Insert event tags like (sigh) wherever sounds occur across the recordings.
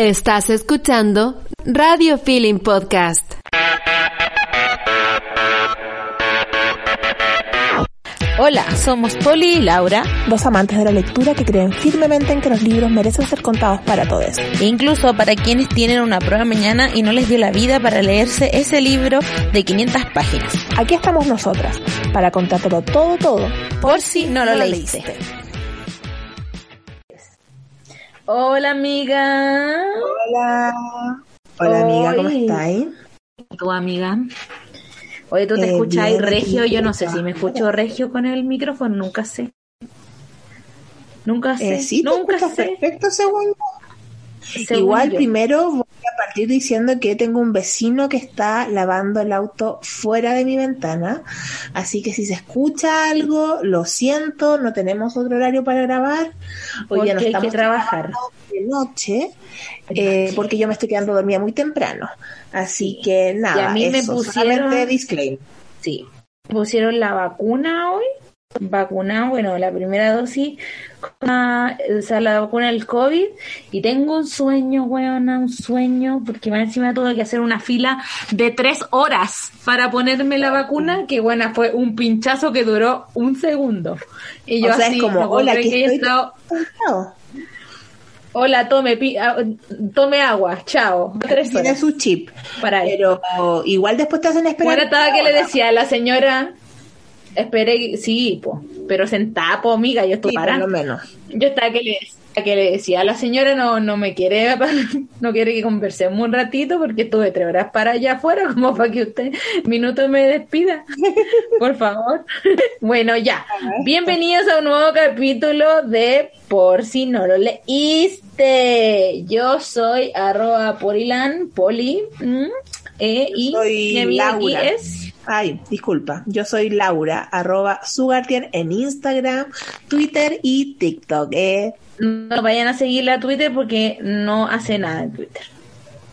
Estás escuchando Radio Feeling Podcast. Hola, somos Poli y Laura, dos amantes de la lectura que creen firmemente en que los libros merecen ser contados para todos. E incluso para quienes tienen una prueba mañana y no les dio la vida para leerse ese libro de 500 páginas. Aquí estamos nosotras, para contártelo todo, todo, por, si no lo, leíste. Hola amiga. Hola. Hola amiga, ¿cómo estáis? Tu amiga. Oye, ¿tú te eh, escuchas regio? Yo no sé si me escucho regio con el micrófono, nunca sé. Nunca sé. Eh, sí, nunca sé. perfecto según Igual primero voy a partir diciendo que tengo un vecino que está lavando el auto fuera de mi ventana, así que si se escucha algo, lo siento, no tenemos otro horario para grabar. Hoy ya no estamos hay que trabajar. de noche, eh, porque yo me estoy quedando dormida muy temprano. Así que nada, y a mí me pusieron disclaimer. Sí, pusieron la vacuna hoy vacunado, bueno, la primera dosis, o sea, la vacuna del COVID, y tengo un sueño, weona, un sueño, porque más encima tuve que hacer una fila de tres horas para ponerme la vacuna, que buena, fue un pinchazo que duró un segundo. Y yo así, como, hola, que Hola, tome, ah, tome agua, chao. Tiene su chip. Para Pero igual después te hacen esperar. Bueno, estaba que le decía a la señora, Esperé, sí, po, pero sentado, amiga, yo estoy para. menos. Yo estaba que le, que le decía, la señora no, no me quiere, (laughs) no quiere que conversemos un ratito porque estuve tres horas para allá afuera, como (laughs) para que usted minuto me despida, por favor. (laughs) bueno, ya. Bienvenidos a un nuevo capítulo de Por si no lo leíste. Yo soy arroba porilan, poli, eh, y mi Laura. es Ay, disculpa. Yo soy Laura, arroba Sugartian en Instagram, Twitter y TikTok. ¿eh? No vayan a seguirla a Twitter porque no hace nada en Twitter.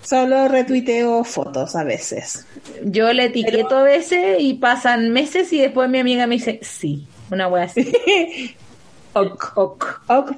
Solo retuiteo fotos a veces. Yo le etiqueto a veces y pasan meses y después mi amiga me dice, sí, una wea así. (laughs) ok, ok, ok.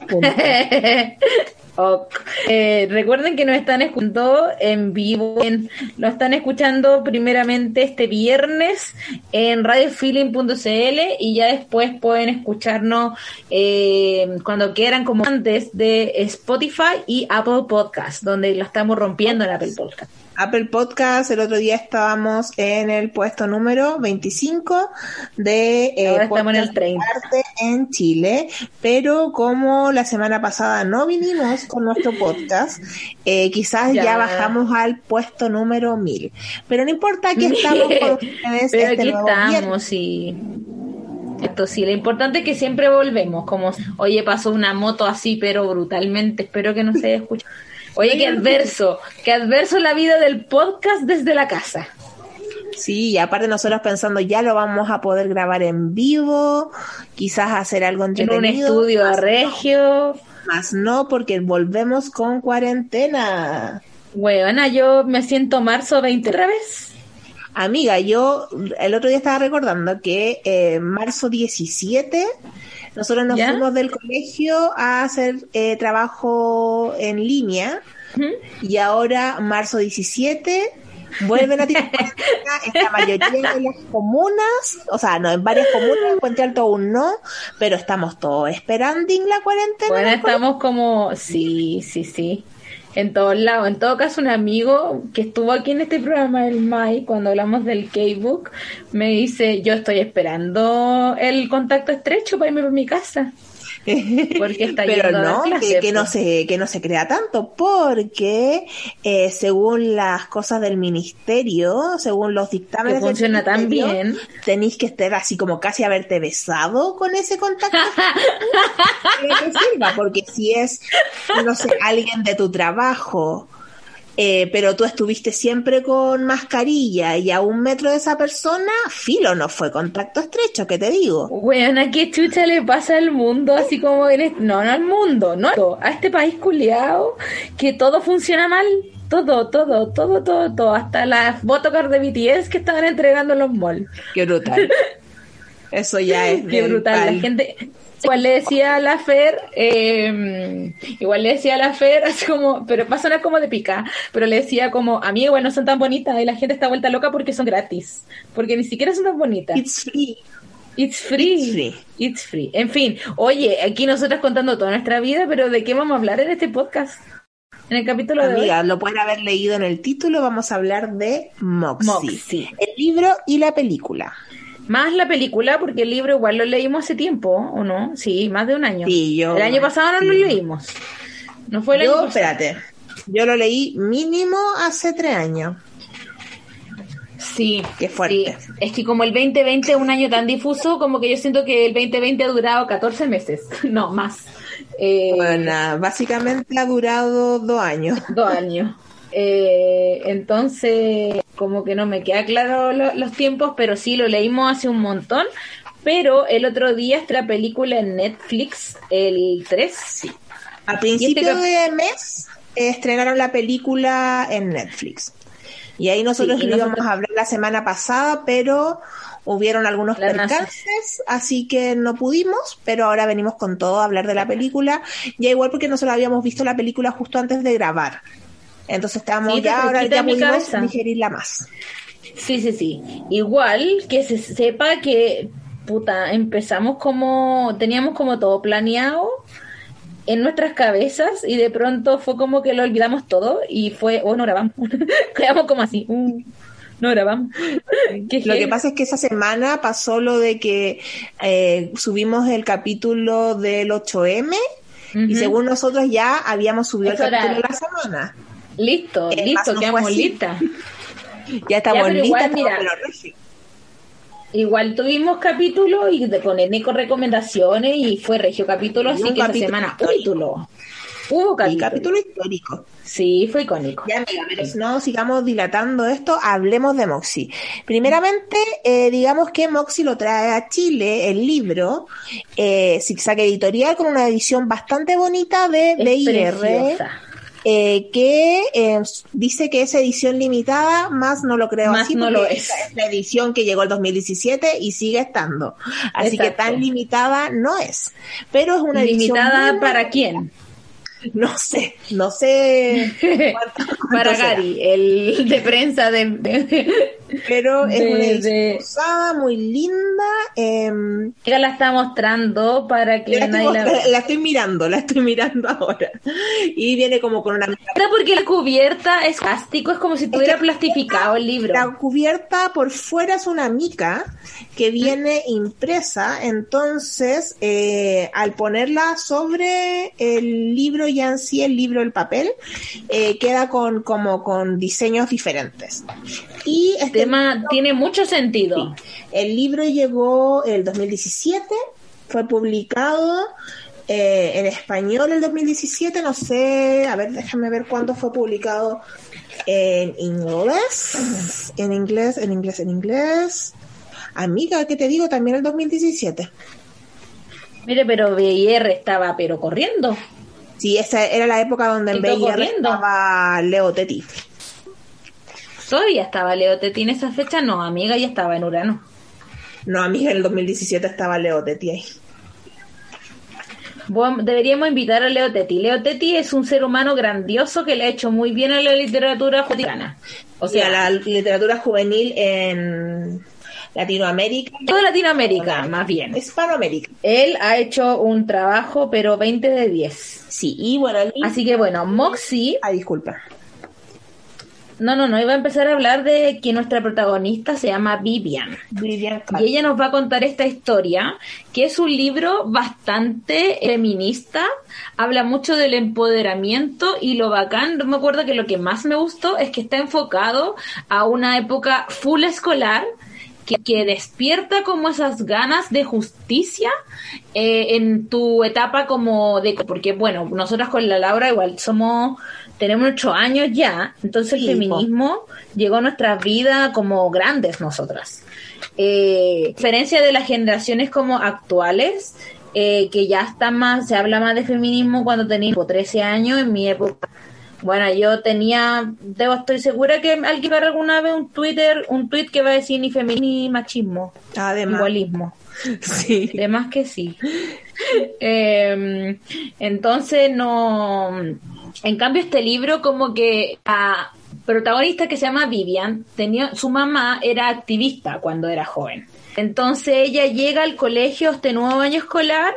Eh, recuerden que nos están escuchando en vivo, en, lo están escuchando primeramente este viernes en radiofeeling.cl y ya después pueden escucharnos eh, cuando quieran, como antes, de Spotify y Apple Podcast, donde lo estamos rompiendo en Apple Podcast. Apple Podcast, el otro día estábamos en el puesto número 25 de eh, estamos en el 30. en Chile, pero como la semana pasada no vinimos con nuestro podcast, eh, quizás ya. bajamos al puesto número 1000. Pero no importa, aquí estamos con (laughs) ustedes. Pero este aquí estamos y... Esto sí, lo importante es que siempre volvemos, como, oye, pasó una moto así, pero brutalmente, espero que no se haya escuchado. Oye, qué adverso, qué adverso la vida del podcast desde la casa. Sí, y aparte nosotros pensando ya lo vamos a poder grabar en vivo, quizás hacer algo entretenido. En un estudio a regio. más no, porque volvemos con cuarentena. Bueno, yo me siento marzo 20 otra vez. Amiga, yo el otro día estaba recordando que eh, marzo 17 nosotros nos fuimos del colegio a hacer eh, trabajo en línea y ahora, marzo 17, vuelven a tirar (laughs) en la mayoría de las comunas, o sea, no, en varias comunas, en Puente Alto aún no, pero estamos todos esperando en la cuarentena. Bueno, estamos como, sí, sí, sí en todos lados. En todo caso, un amigo que estuvo aquí en este programa del MAI, cuando hablamos del K-Book, me dice, yo estoy esperando el contacto estrecho para irme a mi casa. Porque está Pero no, que, no se, que no se crea tanto, porque eh, según las cosas del ministerio, según los dictámenes, funciona tan bien. Tenéis que estar así como casi haberte besado con ese contacto. (laughs) porque si es, no sé, alguien de tu trabajo eh, pero tú estuviste siempre con mascarilla y a un metro de esa persona, filo, no fue contacto estrecho, ¿qué te digo? Bueno, ¿a qué chucha le pasa al mundo? Así como eres, no, no al mundo, no, a este país culiado, que todo funciona mal. Todo, todo, todo, todo, todo, hasta las botocar de BTS que estaban entregando en los malls. Qué brutal. (laughs) Eso ya (laughs) es Qué brutal. La gente, igual le decía a la Fer, eh, igual le decía a la Fer, (laughs) así como, pero va a sonar como de pica, pero le decía como, a mí igual no son tan bonitas y la gente está vuelta loca porque son gratis, porque ni siquiera son tan bonitas. It's free. It's free. It's free. It's free. En fin, oye, aquí nosotras contando toda nuestra vida, pero ¿de qué vamos a hablar en este podcast? En el capítulo de Amiga, hoy. lo pueden haber leído en el título, vamos a hablar de Moxie. Moxie. El libro y la película. Más la película, porque el libro igual lo leímos hace tiempo, ¿o no? Sí, más de un año. Sí, yo- El año pasado no sí. lo leímos. No fue el año Yo, pasado. espérate, yo lo leí mínimo hace tres años. Sí, Qué fuerte. sí. Es que como el 2020 es un año tan difuso, como que yo siento que el 2020 ha durado 14 meses. (laughs) No, más. Eh, Bueno, básicamente ha durado dos años. Dos años. Eh, entonces, como que no me queda claro lo- los tiempos, pero sí lo leímos hace un montón. Pero el otro día esta película en Netflix, el 3. A principio cap- de mes estrenaron la película en Netflix. Y ahí nosotros Sí, y íbamos nosotros- a hablar la semana pasada, pero hubieron algunos Las percances, así que no pudimos, pero ahora venimos con todo a hablar de la película. Ya igual porque nosotros habíamos visto la película justo antes de grabar. Entonces estábamos Sí, ya, ahora ya pudimos digerirla más. Sí, sí, sí. Igual que se sepa que, puta, empezamos como, teníamos como todo planeado en nuestras cabezas y de pronto fue como que lo olvidamos todo y fue, oh, no grabamos. (laughs) Quedamos como así, "Uh, no grabamos. (laughs) Lo que pasa es que esa semana pasó lo de que eh, subimos el capítulo del 8M y según nosotros ya habíamos subido Eso el capítulo era- de la semana. Listo, Eh, listo, no quedamos listas. (laughs) Ya estamos Ya, listas, igual, mira. tuvimos capítulos y de, con con recomendaciones y fue regio capítulo, así que esta capítulo semana histórico. capítulo. Hubo Y capítulo. capítulo histórico. Sí, fue icónico. Ya, amiga, pero si no sigamos dilatando esto, hablemos de Moxie. Primeramente, eh, digamos que Moxie lo trae a Chile, el libro, eh, Zigzag Editorial, con una edición bastante bonita de BIR. Eh, que eh, dice que es edición limitada, más no lo creo Más así, no lo es. es la edición que llegó el 2017 y sigue estando. Así que tan limitada no es. Pero es una edición ¿Limitada para quién? No sé, no sé cuánto- (laughs) cuánto para. Gary, el de prensa de... de- Pero es de- una de- muy linda. eh, Ella la está mostrando para que la, estoy, nadie la la estoy mirando, la estoy mirando ahora. Y viene como con una Era porque la cubierta es plástico, es como si tuviera plastificado el libro. La cubierta por fuera es una mica que viene impresa, entonces eh, al ponerla sobre el libro ya en sí, el libro, el papel, eh, queda con como con diseños diferentes. Y El este tema tiene mucho sentido. el libro llegó el 2017, fue publicado eh, en español el 2017, no sé, a ver, déjame ver cuándo fue publicado en inglés, en inglés, en inglés, en inglés. Amiga, ¿qué te digo? También el 2017. Mire, pero BIR estaba pero corriendo. Sí, esa era la época donde en BIR corriendo. estaba Leo Teti. Todavía estaba Leo Teti en esa fecha, no, amiga, ya estaba en Urano. No, amiga, en el 2017 estaba Leo Teti ahí. Bueno, deberíamos invitar a Leo Tetti. Leo Tetti es un ser humano grandioso que le ha hecho muy bien a la literatura judiciana. O sea, sea, la literatura juvenil en Latinoamérica, toda Latinoamérica, más bien. Hispanoamérica. Él ha hecho un trabajo, pero 20 de 10. Sí, y bueno, Así que bueno, Moxie, Ah, disculpa. no, no, no, iba a empezar a hablar de que nuestra protagonista se llama Vivian. Vivian Y ella nos va a contar esta historia, que es un libro bastante feminista, habla mucho del empoderamiento y lo bacán, me acuerdo que lo que más me gustó es que está enfocado a una época full escolar, que, que despierta como esas ganas de justicia eh, en tu etapa como de... Porque bueno, nosotras con la Laura igual somos... Tenemos ocho años ya, entonces el Sí, po. feminismo llegó a nuestras vidas como grandes nosotras. Eh, a diferencia de las generaciones como actuales, eh, que ya está más, se habla más de feminismo cuando tenía tipo, 13 años, en mi época Bueno, yo tenía, debo estoy segura que alguien va a alguna vez un Twitter, un tweet que va a decir ni feminismo ni machismo, Además. igualismo. (laughs) Sí. Además que sí. Eh, entonces no. En cambio, este libro, como que a protagonista que se llama Vivian, tenía, su mamá era activista cuando era joven. Entonces ella llega al colegio este nuevo año escolar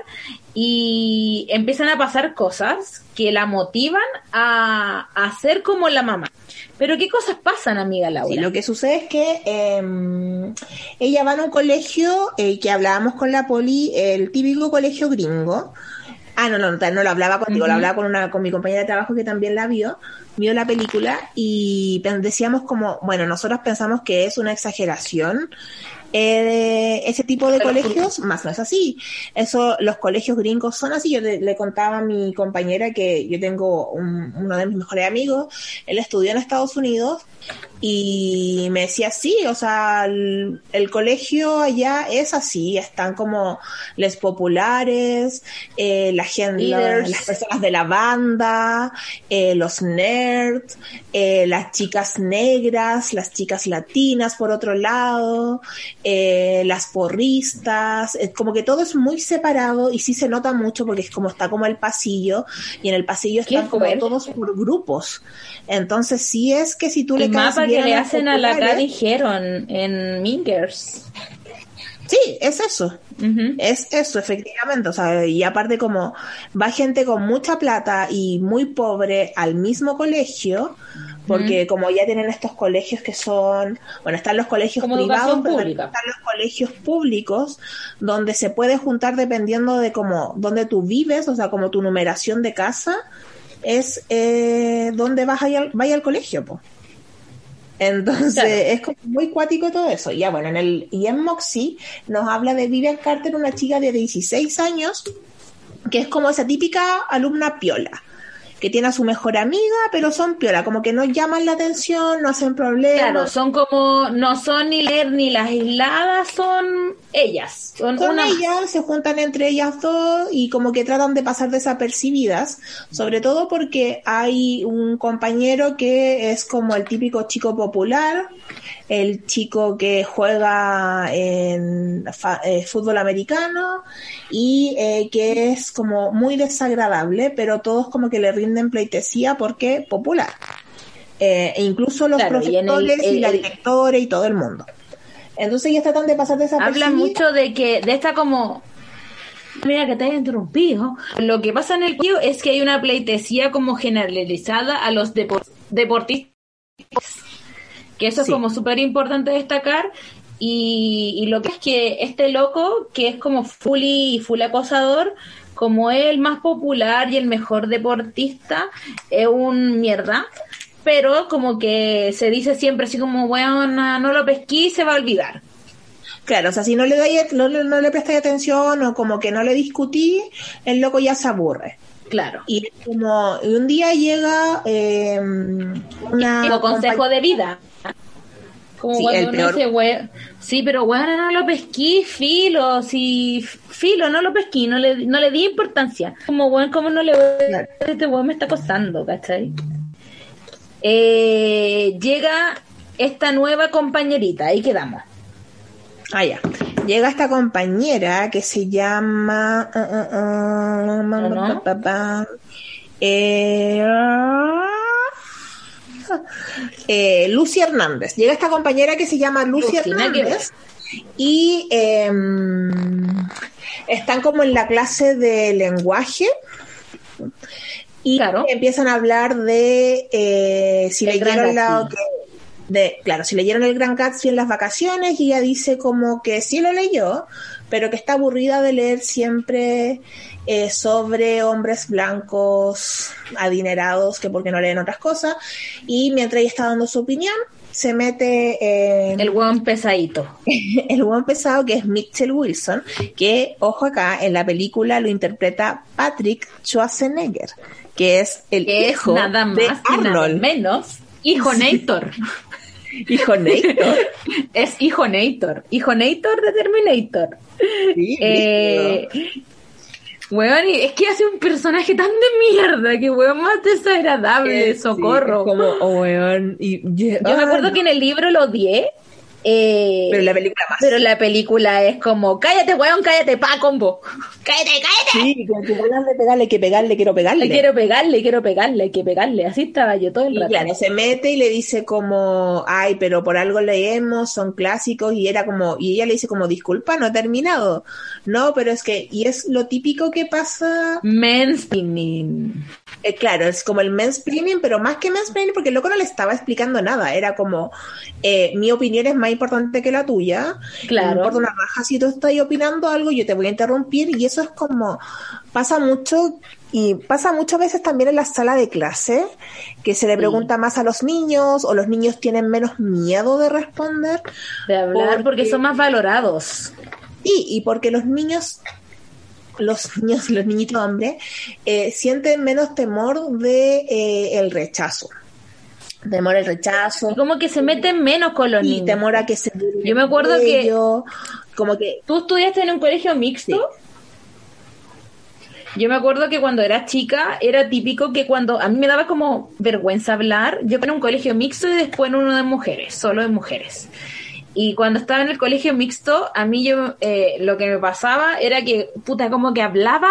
y empiezan a pasar cosas que la motivan a, a ser como la mamá. Pero ¿qué cosas pasan, amiga Laura? Sí, lo que sucede es que eh, ella va a un colegio eh, que hablábamos con la poli, el típico colegio gringo. Ah, no, no, no lo hablaba contigo, lo hablaba con una con mi compañera de trabajo que también la vio, vio la película y decíamos como, bueno, nosotros pensamos que es una exageración eh, ese tipo de colegios, más no es así. Eso, los colegios gringos son así. Yo le, le contaba a mi compañera que yo tengo un- uno de mis mejores amigos, él estudió en Estados Unidos y me decía sí, o sea, el, el colegio allá es así, están como les populares, eh, la gente, la- las personas de la banda, eh, los nerds, eh, las chicas negras, las chicas latinas por otro lado, eh, las porristas, es como que todo es muy separado y sí se nota mucho porque es como está como el pasillo y en el pasillo están como todos por grupos. Entonces sí es que si tú le caes que le hacen a la Gaby Heron en Mingers. Sí, es eso. Es eso, efectivamente. O sea, y aparte como va gente con mucha plata y muy pobre al mismo colegio, porque como ya tienen estos colegios que son, bueno, están los colegios Como privados, pero pública. están los colegios públicos, donde se puede juntar dependiendo de cómo, donde tú vives, o sea, como tu numeración de casa, es eh, donde vas a ir vaya al colegio, po. Entonces, Claro. es como muy cuático todo eso. Ya bueno, en el y en Moxie nos habla de Vivian Carter, una chica de 16 años, que es como esa típica alumna piola, que tiene a su mejor amiga, pero son piola, como que no llaman la atención, no hacen problemas. Claro, son como, no son ni leer ni las aisladas, son ellas. Son con una ellas, se juntan entre ellas dos y como que tratan de pasar desapercibidas, sobre todo porque hay un compañero que es como el típico chico popular, el chico que juega en fa- eh, fútbol americano y eh, que es como muy desagradable, pero todos como que le rinden pleitesía porque popular. Eh, e incluso los Claro, y en el- profesores y, la directora y todo el mundo. Entonces ellos tratan de pasar desapercibidas. Habla mucho de que, de esta como, mira que te he interrumpido. Lo que pasa en el tío es que hay una pleitesía como generalizada a los depo- deportistas, que eso Sí. es como súper importante destacar. Y, y lo que es que este loco, que es como fully y full acosador, como es el más popular y el mejor deportista, es un mierda. Pero como que se dice siempre así como, bueno, no lo pesquí, se va a olvidar. Claro, o sea, si no le, no, le- no le prestáis atención o como que no le discutí, el loco ya se aburre. Claro. Y como un día llega eh, una Como consejo de vida. Como Sí, cuando uno dice, "We- sí, pero bueno, no lo pesquí, filo, sí, filo, no lo pesquí, no le, no le di importancia. Como, bueno, ¿cómo no le voy a Claro. este weón me está acosando, ¿cachai? Eh, llega esta nueva compañerita, ahí quedamos. Ah, ya. Llega esta compañera que se llama. ma, ¿No? pa, pa, pa, eh, eh, Lucy Hernández. Llega esta compañera que se llama Lucy. Hernández. Y eh, están como en la clase de lenguaje. Y Claro. empiezan a hablar de eh, si El leyeron la, de, claro, si leyeron el Gran Gatsby en las vacaciones y ella dice como que sí lo leyó, pero que está aburrida de leer siempre eh, sobre hombres blancos adinerados que porque no leen otras cosas y mientras ella está dando su opinión se mete eh, El weón pesadito. (laughs) el buen pesado que es Mitchell Wilson, que, ojo acá, en la película lo interpreta Patrick Schwarzenegger, que es el Que es hijo nada más de y nada Arnold. menos. Hijo Nator. (laughs) Hijo Nator. es hijo Nator. Hijo Nator de Terminator. Sí, Eh, Weón, es que hace un personaje tan de mierda que weón más desagradable, Eh, socorro. sí, es como, oh, weón. Y, Yo me acuerdo que en el libro lo odié. Eh, Pero la película más. pero la película es como, cállate, weón, cállate, pa, combo. (laughs) Cállate, cállate. Sí, que de pegarle, que pegarle, quiero pegarle. Le quiero pegarle, quiero pegarle, que pegarle. Así estaba yo todo el Y rato. claro, se mete y le dice como, ay, pero por algo leemos, son clásicos, y era como, y ella le dice como, disculpa, no he terminado. No, pero es que, y es lo típico que pasa, Mansplaining. eh, claro, es como el mansplaining, pero más que mansplaining, porque el loco no le estaba explicando nada, era como, eh, mi opinión es más importante que la tuya, Claro. no importa una raja si tú estás opinando algo, yo te voy a interrumpir, y eso es como, pasa mucho y pasa muchas veces también en la sala de clase, que se le pregunta más a los niños o los niños tienen menos miedo de responder. De hablar porque, Porque- son más valorados. Y, y porque los niños, los niños, los niñitos hombres, eh, sienten menos temor de eh, el rechazo. Temor al rechazo. Y como que se meten menos con los Y niños. temor a que se Yo me acuerdo que- como que ¿Tú estudiaste en un colegio mixto? Yo me acuerdo que cuando era chica era típico que cuando a mí me daba como vergüenza hablar, yo en un colegio mixto y después en uno de mujeres, solo de mujeres. Y cuando estaba en el colegio mixto, a mí yo eh, lo que me pasaba era que, puta, como que hablaba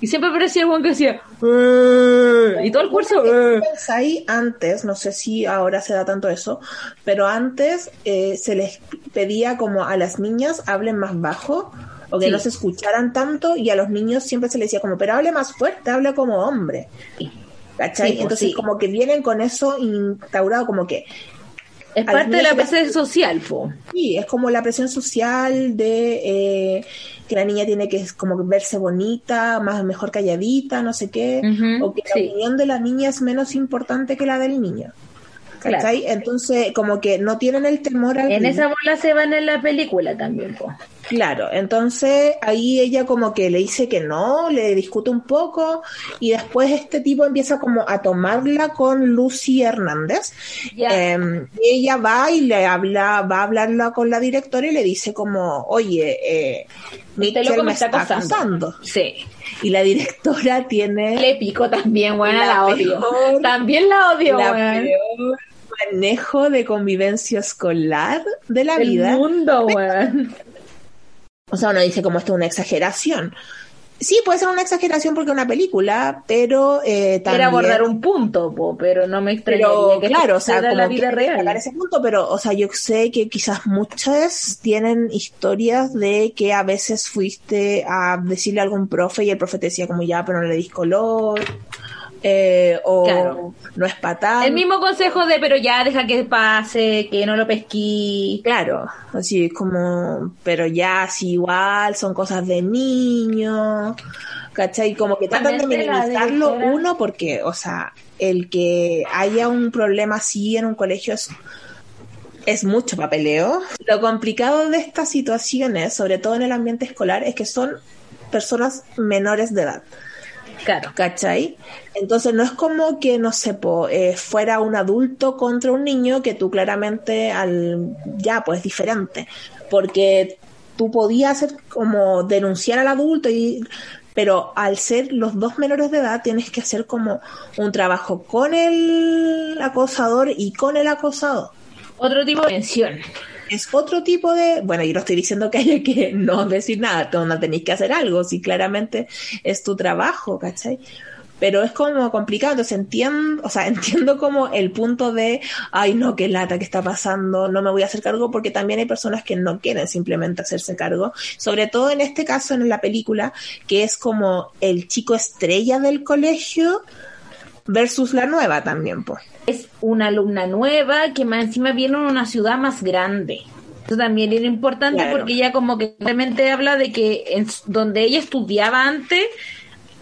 y siempre parecía el que decía, "Eh", y todo el curso, "Eh". pensáis antes, no sé si ahora se da tanto eso, pero antes eh, se les pedía como a las niñas hablen más bajo o que Sí. no se escucharan tanto y a los niños siempre se les decía como, pero hable más fuerte, hable como hombre. ¿Cachai? Sí, pues, Entonces sí. como que vienen con eso instaurado como que es parte de la base social, po. sí, es como la presión social de eh, que la niña tiene que como verse bonita, más mejor calladita, no sé qué, o que sí. la opinión de la niña es menos importante que la del niño. Entonces, como que no tienen el temor al En esa bola se van en la película también, po. Claro, entonces ahí ella como que le dice que no, le discute un poco y después este tipo empieza como a tomarla con Lucy Hernández. Eh, y ella va y le habla, va a hablarla con la directora y le dice como, oye, eh, Mitchell me está. Sí. Y la directora tiene Le pico también, weón, La la, odio. peor- También la odio, la manejo de convivencia escolar de la El vida. mundo, weón. O sea, uno dice como esto es una exageración. Sí, puede ser una exageración porque es una película, pero eh, también... Era abordar un punto, po, pero no me extrañaría pero que claro, o sea, como la vida real. ese punto, pero, o sea, yo sé que quizás muchas tienen historias de que a veces fuiste a decirle a algún profe y el profe te decía como ya, pero no le dis color, eh, o Claro. no es patán. El mismo consejo de, pero ya deja que pase, que no lo pesquí. Claro, así como, pero ya, así igual, son cosas de niño, ¿cachai? Como que tratan de minimizarlo uno porque, o sea, el que haya un problema así en un colegio es, es mucho papeleo. Lo complicado de estas situaciones, sobre todo en el ambiente escolar, es que son personas menores de edad. Claro. ¿Cachai? Entonces no es como que, no sé, po, eh, fuera un adulto contra un niño que tú claramente al ya, pues diferente. Porque tú podías hacer como denunciar al adulto y pero al ser los dos menores de edad tienes que hacer como un trabajo con el acosador y con el acosado. Otro tipo de mención. Es otro tipo de, bueno, yo no estoy diciendo que haya que (laughs) no decir nada, tú no tenéis que hacer algo, si claramente es tu trabajo, ¿cachai? Pero es como complicado, entonces entiendo, o sea, (laughs) entiendo como el punto de, ay no, qué lata que está pasando, no me voy a hacer cargo, porque también hay personas que no quieren simplemente hacerse cargo, sobre todo en este caso en la película, que es como el chico estrella del colegio versus la nueva también, pues. Es una alumna nueva que más encima viene en una ciudad más grande. Eso también era importante Claro. porque ella como que realmente habla de que en donde ella estudiaba antes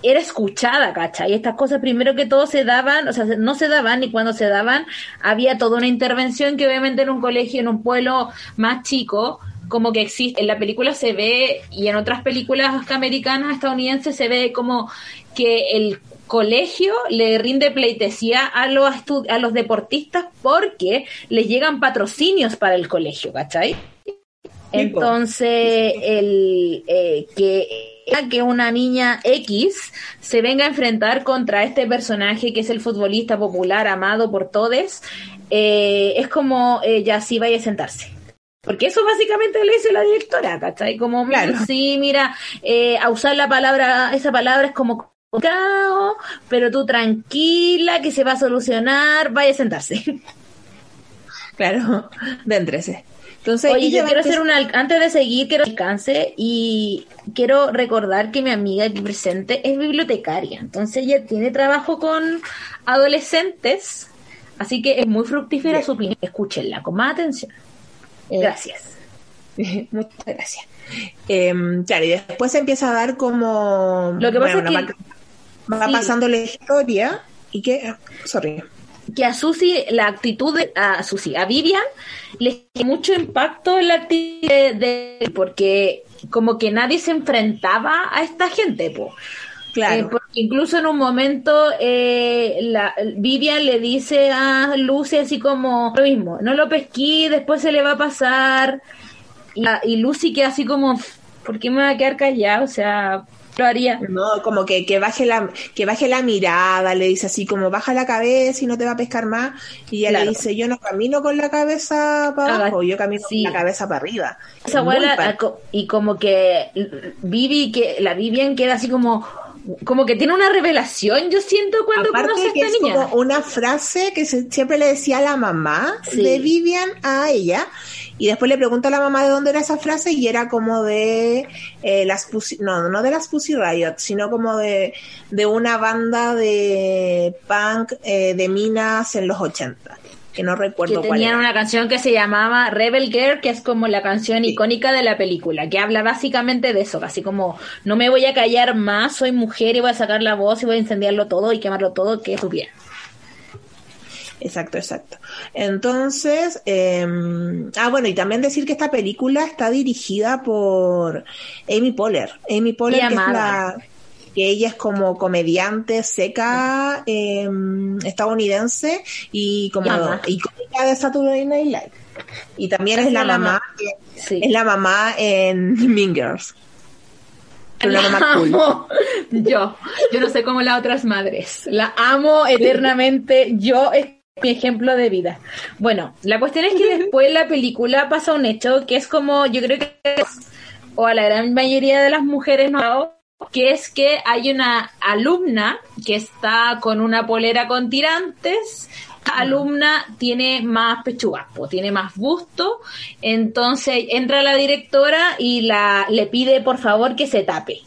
era escuchada, ¿cachai? Y estas cosas primero que todo se daban, o sea, se- no se daban y cuando se daban había toda una intervención que obviamente en un colegio, en un pueblo más chico, como que existe, en la película se ve y en otras películas americanas, estadounidenses, se ve como que el colegio le rinde pleitesía a los, a los deportistas porque les llegan patrocinios para el colegio, ¿cachai? Entonces, el, eh, que que una niña X se venga a enfrentar contra este personaje que es el futbolista popular amado por todos, eh, es como eh, ya sí vaya a sentarse. Porque eso básicamente le dice la directora, ¿cachai? Como, claro. sí, mira, eh, a usar la palabra, esa palabra es como pero tú tranquila, que se va a solucionar, vaya a sentarse. (laughs) Claro, déntrese. Entonces, Oye, yo quiero hacer una, antes de seguir, quiero alcance y quiero recordar que mi amiga aquí presente es bibliotecaria, entonces ella tiene trabajo con adolescentes, así que es muy fructífera su opinión, escúchenla con más atención. Eh, gracias. (laughs) Muchas gracias. Em, claro, y después se empieza a dar como... Lo que pasa es que... Va, pasando la historia y que... Sorry que a Susi la actitud de, a Susi, a Vivian le mucho impacto en la actitud de, porque como que nadie se enfrentaba a esta gente, po. Claro. Eh, porque incluso en un momento eh, la, Vivian le dice a Lucy así como lo mismo, no lo pesquí, después se le va a pasar. Y, y Lucy queda así como, ¿por qué me va a quedar callado? O sea, lo haría. No, como que, que baje la, que baje la mirada, le dice así como baja la cabeza y no te va a pescar más. Y ella le dice, yo no camino con la cabeza para abajo, yo camino con la cabeza para arriba. Esa abuela, y como que Vivi, que la Vivian queda así como, como que tiene una revelación, yo siento cuando conoce a esta es niña. Como una frase que siempre le decía la mamá de Vivian a ella y después le pregunto a la mamá de dónde era esa frase y era como de eh, las Pussy, no, no de las Pussy Riot, sino como de, de una banda de punk eh, de minas en los 80 que no recuerdo que tenían una canción que se llamaba Rebel Girl, que es como la canción icónica de la película, que habla básicamente de eso, así como no me voy a callar más, soy mujer y voy a sacar la voz y voy a incendiarlo todo y quemarlo todo, que es tu bien. Exacto, exacto. Entonces, em, ah, bueno, y también decir que esta película está dirigida por Amy Poehler. Amy Poehler, que es la que ella es como comediante seca em, estadounidense y como icónica de Saturday Night Live. Y también es, la, mamá, es la mamá en Mean Girls. La mamá amo. (laughs) Yo, yo no sé cómo las otras madres. La amo eternamente. Yo mi ejemplo de vida. Bueno, la cuestión es que después la película pasa un hecho que es como, yo creo que o a la gran mayoría de las mujeres no, que es que hay una alumna que está con una polera con tirantes, alumna tiene más pechuga, tiene más busto, entonces entra la directora y la le pide por favor que se tape.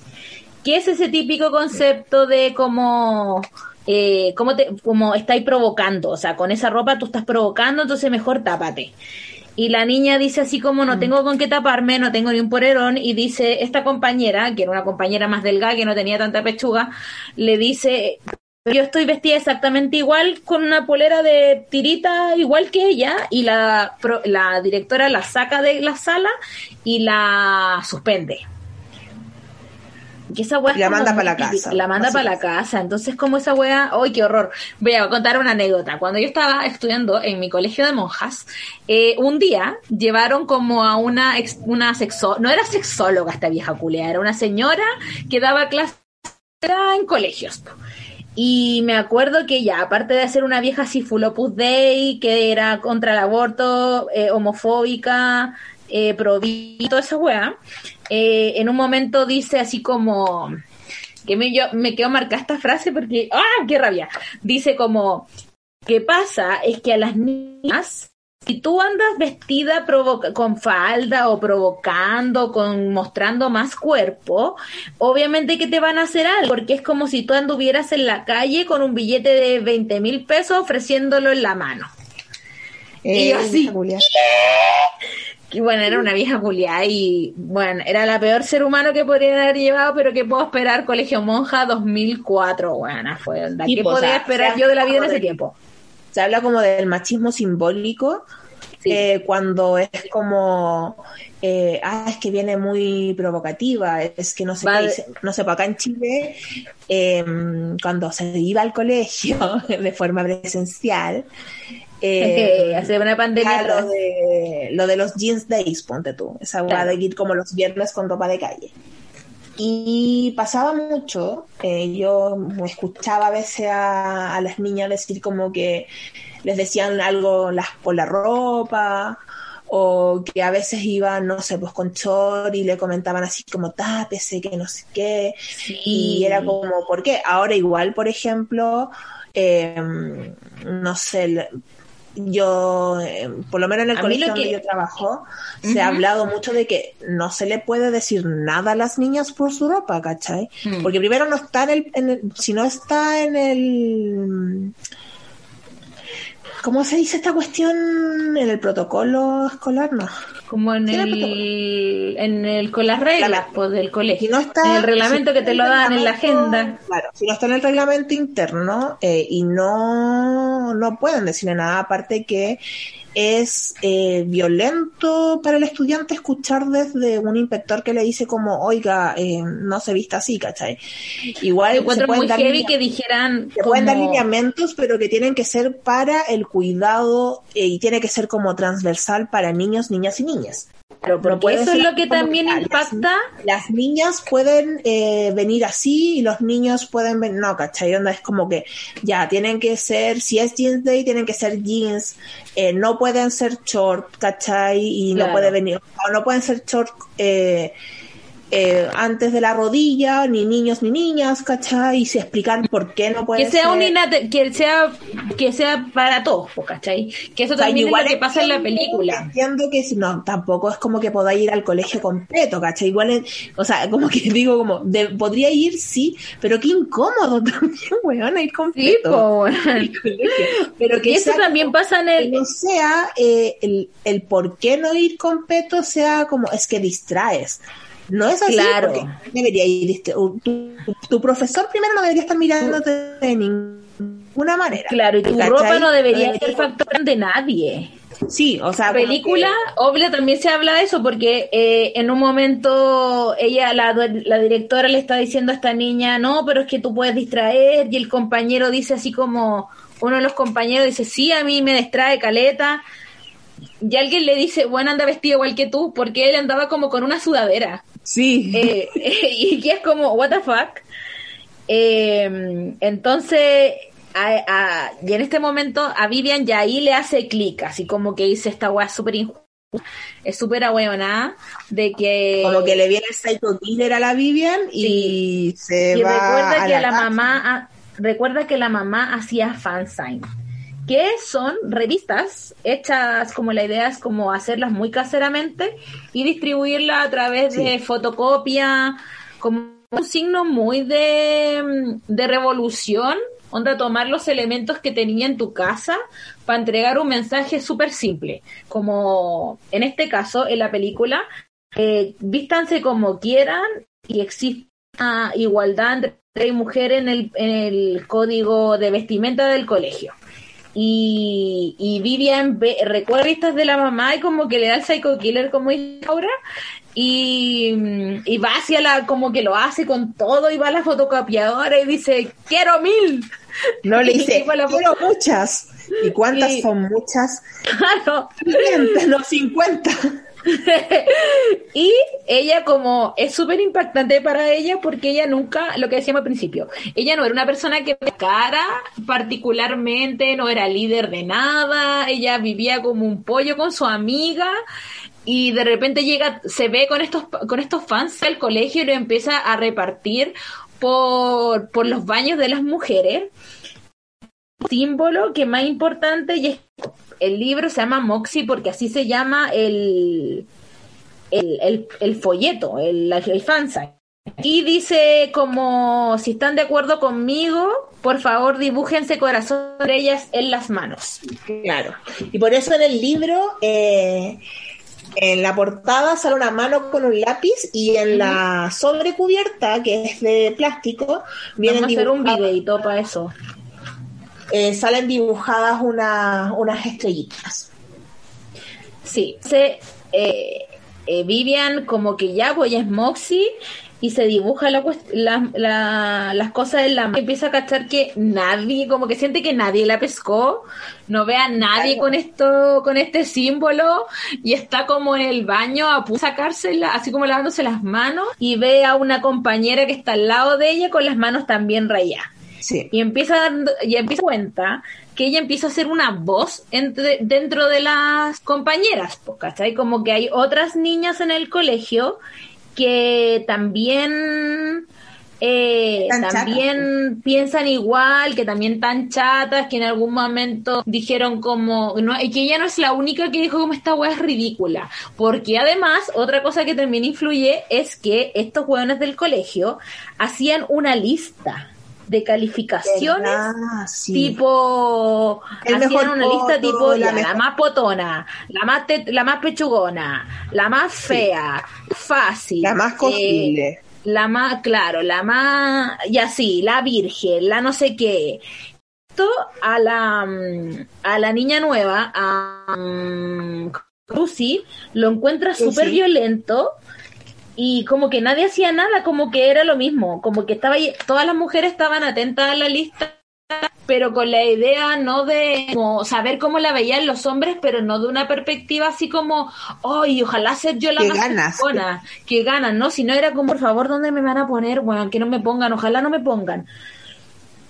¿Qué es ese típico concepto de como eh, cómo te, como estáis provocando, o sea, con esa ropa tú estás provocando, entonces mejor tápate. Y la niña dice así como no mm. tengo con qué taparme, no tengo ni un porerón, y dice esta compañera, que era una compañera más delgada, que no tenía tanta pechuga, le dice, yo estoy vestida exactamente igual, con una polera de tirita igual que ella, y la, la directora la saca de la sala y la suspende esa la manda para la casa. La manda para la casa. Entonces, como esa wea, ¡ay, qué horror! Voy a contar una anécdota. Cuando yo estaba estudiando en mi colegio de monjas, eh, un día llevaron como a una, una sexo, no era sexóloga esta vieja culia, era una señora que daba clases en colegios. Y me acuerdo que ya, aparte de ser una vieja así full opus dei, que era contra el aborto, eh, homofóbica, eh, pro toda esa wea, eh, en un momento dice así como que me, yo, me quedo marcada esta frase porque ¡ah, qué rabia! Dice como, ¿qué pasa? Es que a las niñas, si tú andas vestida con falda o provocando, con mostrando más cuerpo, obviamente que te van a hacer algo, porque es como si tú anduvieras en la calle con un billete de 20 mil pesos ofreciéndolo en la mano. y yo así, y bueno, era una vieja Julia y bueno, era la peor ser humano que podría haber llevado, pero que puedo esperar Colegio Monja 2004, bueno, fue la que podía esperar yo de la vida en ese tiempo. Se habla como del machismo simbólico, eh, cuando es como, eh, ah, es que viene muy provocativa, es que no sé qué no sé, acá en Chile, em, cuando se iba al colegio (laughs) de forma presencial, eh, (laughs) hace una pandemia. Lo de, lo de los jeans days, ponte tú. Esa hueá de ir como los viernes con ropa de calle. Y pasaba mucho, eh, yo escuchaba a veces a, las niñas decir como que les decían algo las, por la ropa, o que a veces iban, no sé, pues con chor y le comentaban así como tápese, que no sé qué, y era como, ¿por qué? Ahora igual, por ejemplo, em, no sé, yo, eh, por lo menos en el colegio donde yo trabajo, se ha hablado mucho de que no se le puede decir nada a las niñas por su ropa, ¿cachai? Mm. Porque primero no está en el, si no está en el, ¿cómo se dice esta cuestión en el protocolo escolar? No. Como en el, en el, con las reglas pues, del colegio. no está, en el reglamento que te lo dan en la agenda. Claro, si no está en el reglamento interno eh, y no, no pueden decirle nada, aparte que es eh, violento para el estudiante escuchar desde un inspector que le dice como, oiga, eh, no se vista así, ¿cachai? Igual se pueden, dar que dijeran se pueden dar lineamientos, pero que tienen que ser para el cuidado eh, y tiene que ser como transversal para niños, niñas y niñas. Pero porque eso es lo que también impacta. Las, niñas pueden eh, venir así y los niños pueden venir. No, ¿cachai? Onda es como que ya tienen que ser, si es jeans day, tienen que ser jeans. Eh, no pueden ser short, ¿cachai? Y no puede venir. O no pueden ser short. Eh, eh, antes de la rodilla, ni niños ni niñas, ¿cachai? Y se explican por qué no puede que sea ser. que sea que sea para todos, ¿cachai? Que eso también es lo que pasa en la película. Entiendo que no, tampoco es como que podáis ir al colegio completo, ¿cachai? Igual, o sea, como que (laughs) digo, como, podría ir, sí, pero qué incómodo (laughs) también, weón, ir completo. (laughs) pero que eso también pasa en el... no sea eh, el, el por qué no ir completo sea como, es que distraes. No es así. Claro. Debería ir, tu, profesor primero no debería estar mirándote de ninguna manera. Claro, y tu ropa no debería ser factor de nadie. Sí, o sea. La película, obvio, también se habla de eso porque eh, en un momento ella, la, la directora le está diciendo a esta niña, no, pero es que tú puedes distraer, y el compañero dice así como, uno de los compañeros dice, sí, a mí me distrae caleta, y alguien le dice, bueno, anda vestido igual que tú, porque él andaba como con una sudadera. Sí. Eh, (laughs) y que es como, what the fuck. Eh, entonces, y en este momento a Vivian ya ahí le hace clic, así como que dice esta weá súper injusta, es súper ahueonada, de que... Como que le viene el psycho killer a la Vivian y se va recuerda a que la, mamá, recuerda que la mamá hacía fansign que son revistas hechas como la idea es como hacerlas muy caseramente y distribuirlas a través de fotocopia, como un signo muy de, de revolución, onda tomar los elementos que tenía en tu casa para entregar un mensaje súper simple, como en este caso, en la película, eh, vístanse como quieran y existe igualdad entre mujer en el, en el código de vestimenta del colegio y, y Vivian ve, recuerda estas de la mamá y como que le da el psycho killer como dice ahora y, y, va hacia la, como que lo hace con todo y va a la fotocopiadora y dice, quiero mil. No le (laughs) dice, quiero muchas. ¿Y cuántas son muchas? (laughs) Claro. 50, no 50. (laughs) y ella como es súper impactante para ella porque ella nunca, lo que decíamos al principio, ella no era una persona que cara particularmente, no era líder de nada, ella vivía como un pollo con su amiga y de repente llega, se ve con estos, con estos fans del colegio y lo empieza a repartir por, por los baños de las mujeres. Símbolo que más importante es el libro se llama Moxie porque así se llama el, el, el, folleto, el, el. Y dice como, si están de acuerdo conmigo, por favor dibújense corazón de ellas en las manos. Claro. Y por eso en el libro, eh, en la portada sale una mano con un lápiz y en la sobrecubierta, que es de plástico, Vamos a hacer un videito para eso. Eh, salen dibujadas unas estrellitas. Sí, se, eh, eh, Vivian como que ya, pues ya es Moxie y se dibuja la, la, las cosas en la mano. Empieza a cachar que nadie, como que siente que nadie la pescó, no ve a nadie con esto, con este símbolo y está como en el baño a sacársela, así como lavándose las manos y ve a una compañera que está al lado de ella con las manos también rayadas. Y empieza y empieza cuenta que ella empieza a ser una voz entre, dentro de las compañeras, ¿cachai? Como que hay otras niñas en el colegio que también eh, también piensan igual, que también están chatas, que en algún momento dijeron como, no, que ella no es la única que dijo como esta weá es ridícula, porque además otra cosa que también influye es que estos hueones del colegio hacían una lista de calificaciones tipo el mejor una lista tipo la, más potona la más la más pechugona la más fea fácil la más posible eh, la más claro la más y así la virgen la no sé qué. Esto a la mm, a la niña nueva a um, lo encuentra súper violento y como que nadie hacía nada, como que era lo mismo, como que estaba todas las mujeres estaban atentas a la lista, pero con la idea no de saber cómo la veían los hombres, pero no de una perspectiva así como, ay, ojalá ser yo la que más ganas. que ganan, ¿no? Si no era como, por favor, ¿dónde me van a poner? Bueno, que no me pongan, ojalá no me pongan.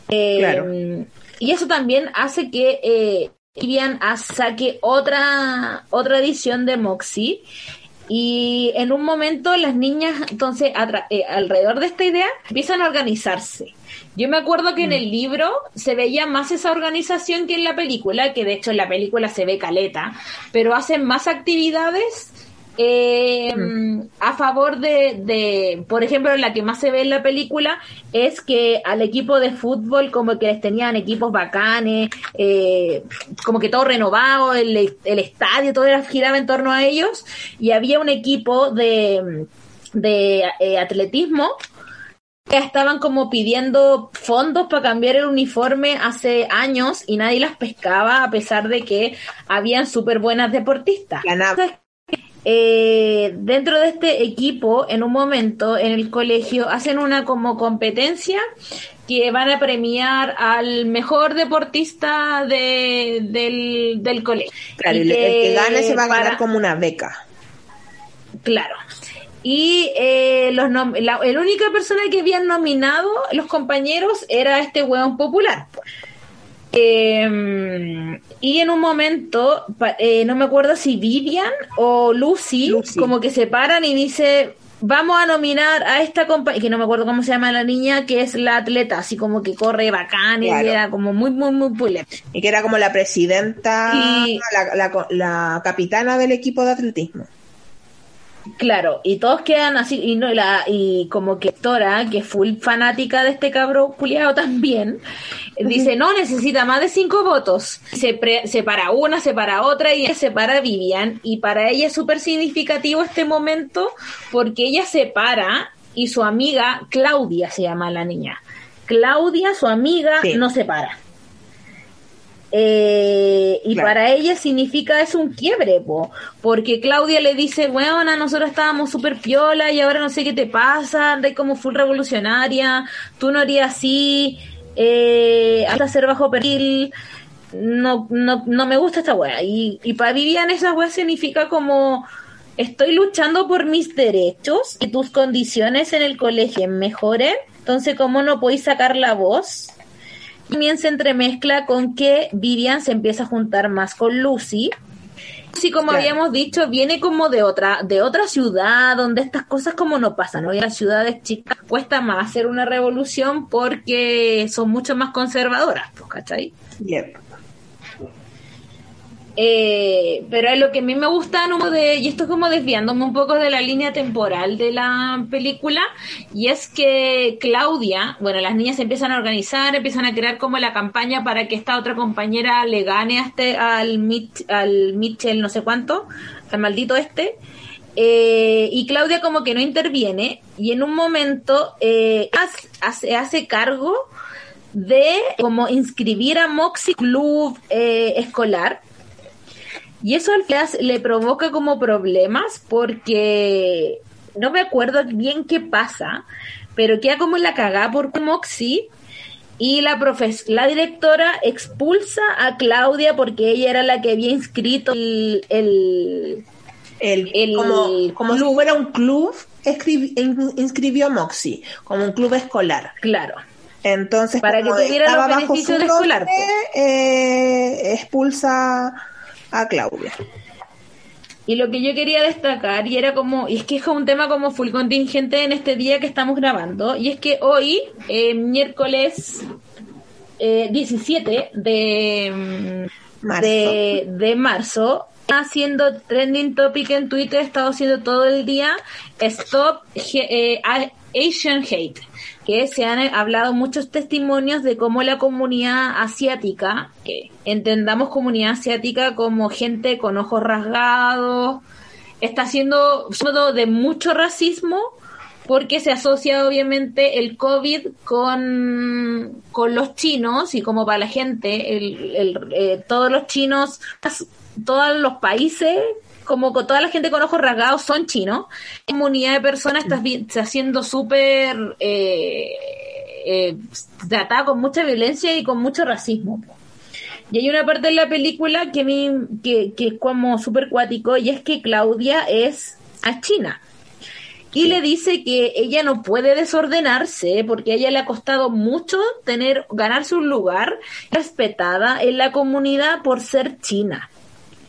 Eh, y eso también hace que eh, Vivian saque otra, otra edición de Moxie y en un momento las niñas, entonces, eh, alrededor de esta idea, empiezan a organizarse. Yo me acuerdo que en el libro se veía más esa organización que en la película, que de hecho en la película se ve caleta, pero hacen más actividades eh, a favor de, por ejemplo, la que más se ve en la película es que al equipo de fútbol como que les tenían equipos bacanes, eh, como que todo renovado, el, el estadio, todo era, giraba en torno a ellos y había un equipo de, de eh, atletismo que estaban como pidiendo fondos para cambiar el uniforme hace años y nadie las pescaba a pesar de que habían súper buenas deportistas. Eh, dentro de este equipo, en un momento en el colegio, hacen una como competencia que van a premiar al mejor deportista de, del, colegio. Claro, el, que gane se va a ganar como una beca. Claro. Y eh, los la, única persona que habían nominado los compañeros era este hueón popular. Eh, y en un momento, eh, no me acuerdo si Vivian o Lucy, como que se paran y dice, vamos a nominar a esta compañía, que no me acuerdo cómo se llama la niña, que es la atleta, así como que corre bacán y era como muy, muy, muy pule. Y que era como la presidenta, la capitana del equipo de atletismo. Claro, y todos quedan así, y no la, y como que Tora, que es full fanática de este cabro culiado también, dice, no, necesita más de cinco votos. Se, se para una, se para otra y se para Vivian, y para ella es súper significativo este momento porque ella se para y su amiga, Claudia se llama la niña. Claudia, su amiga, no se para. Eh, y para ella significa es un quiebre, porque Claudia le dice, bueno, nosotros estábamos súper piola y ahora no sé qué te pasa, andas como full revolucionaria, tú no harías así, eh, hasta ser bajo perfil, no, no, no me gusta esta wea. Y, y para Vivian esa wea significa como estoy luchando por mis derechos y tus condiciones en el colegio mejoren, entonces ¿cómo no podéis sacar la voz? También se entremezcla con que Vivian se empieza a juntar más con Lucy. Lucy, como habíamos dicho, viene como de otra, de otra ciudad donde estas cosas como no pasan, ¿no? Y en las ciudades chicas cuesta más hacer una revolución porque son mucho más conservadoras, pues, ¿cachai? Yep. Eh, pero lo que a mí me gusta, y esto es como desviándome un poco de la línea temporal de la película, y es que Claudia, bueno, las niñas empiezan a organizar, empiezan a crear como la campaña para que esta otra compañera le gane a este, al, al Mitchell no sé cuánto, al maldito este, eh, y Claudia como que no interviene, y en un momento eh, hace, hace cargo de como inscribir a Moxie Club eh, escolar y eso al final le provoca como problemas porque no me acuerdo bien qué pasa, pero queda como en la cagada por Moxie y la profes la directora expulsa a Claudia porque ella era la que había inscrito el, el, el, como, como si fuera un club inscribió Moxie como un club escolar. Claro. Entonces para que tuviera los beneficios de escolar eh, expulsa a Claudia y lo que yo quería destacar, y era como, y es que es un tema como full contingente en este día que estamos grabando, y es que hoy, eh, miércoles eh, 17 de marzo. De, de marzo, haciendo trending topic en Twitter, he estado haciendo todo el día Stop eh, Asian Hate que se han hablado muchos testimonios de cómo la comunidad asiática, que entendamos comunidad asiática como gente con ojos rasgados, está siendo de mucho racismo porque se asocia obviamente el COVID con, con los chinos y como para la gente, el, eh, todos los chinos, todos los países como con toda la gente con ojos rasgados son chinos, la comunidad de personas está, haciendo súper eh, eh, tratada con mucha violencia y con mucho racismo. Y hay una parte de la película que, me, que, que es como súper cuático y es que Claudia es a China. Y le dice que ella no puede desordenarse porque a ella le ha costado mucho tener, ganarse un lugar respetada en la comunidad por ser china.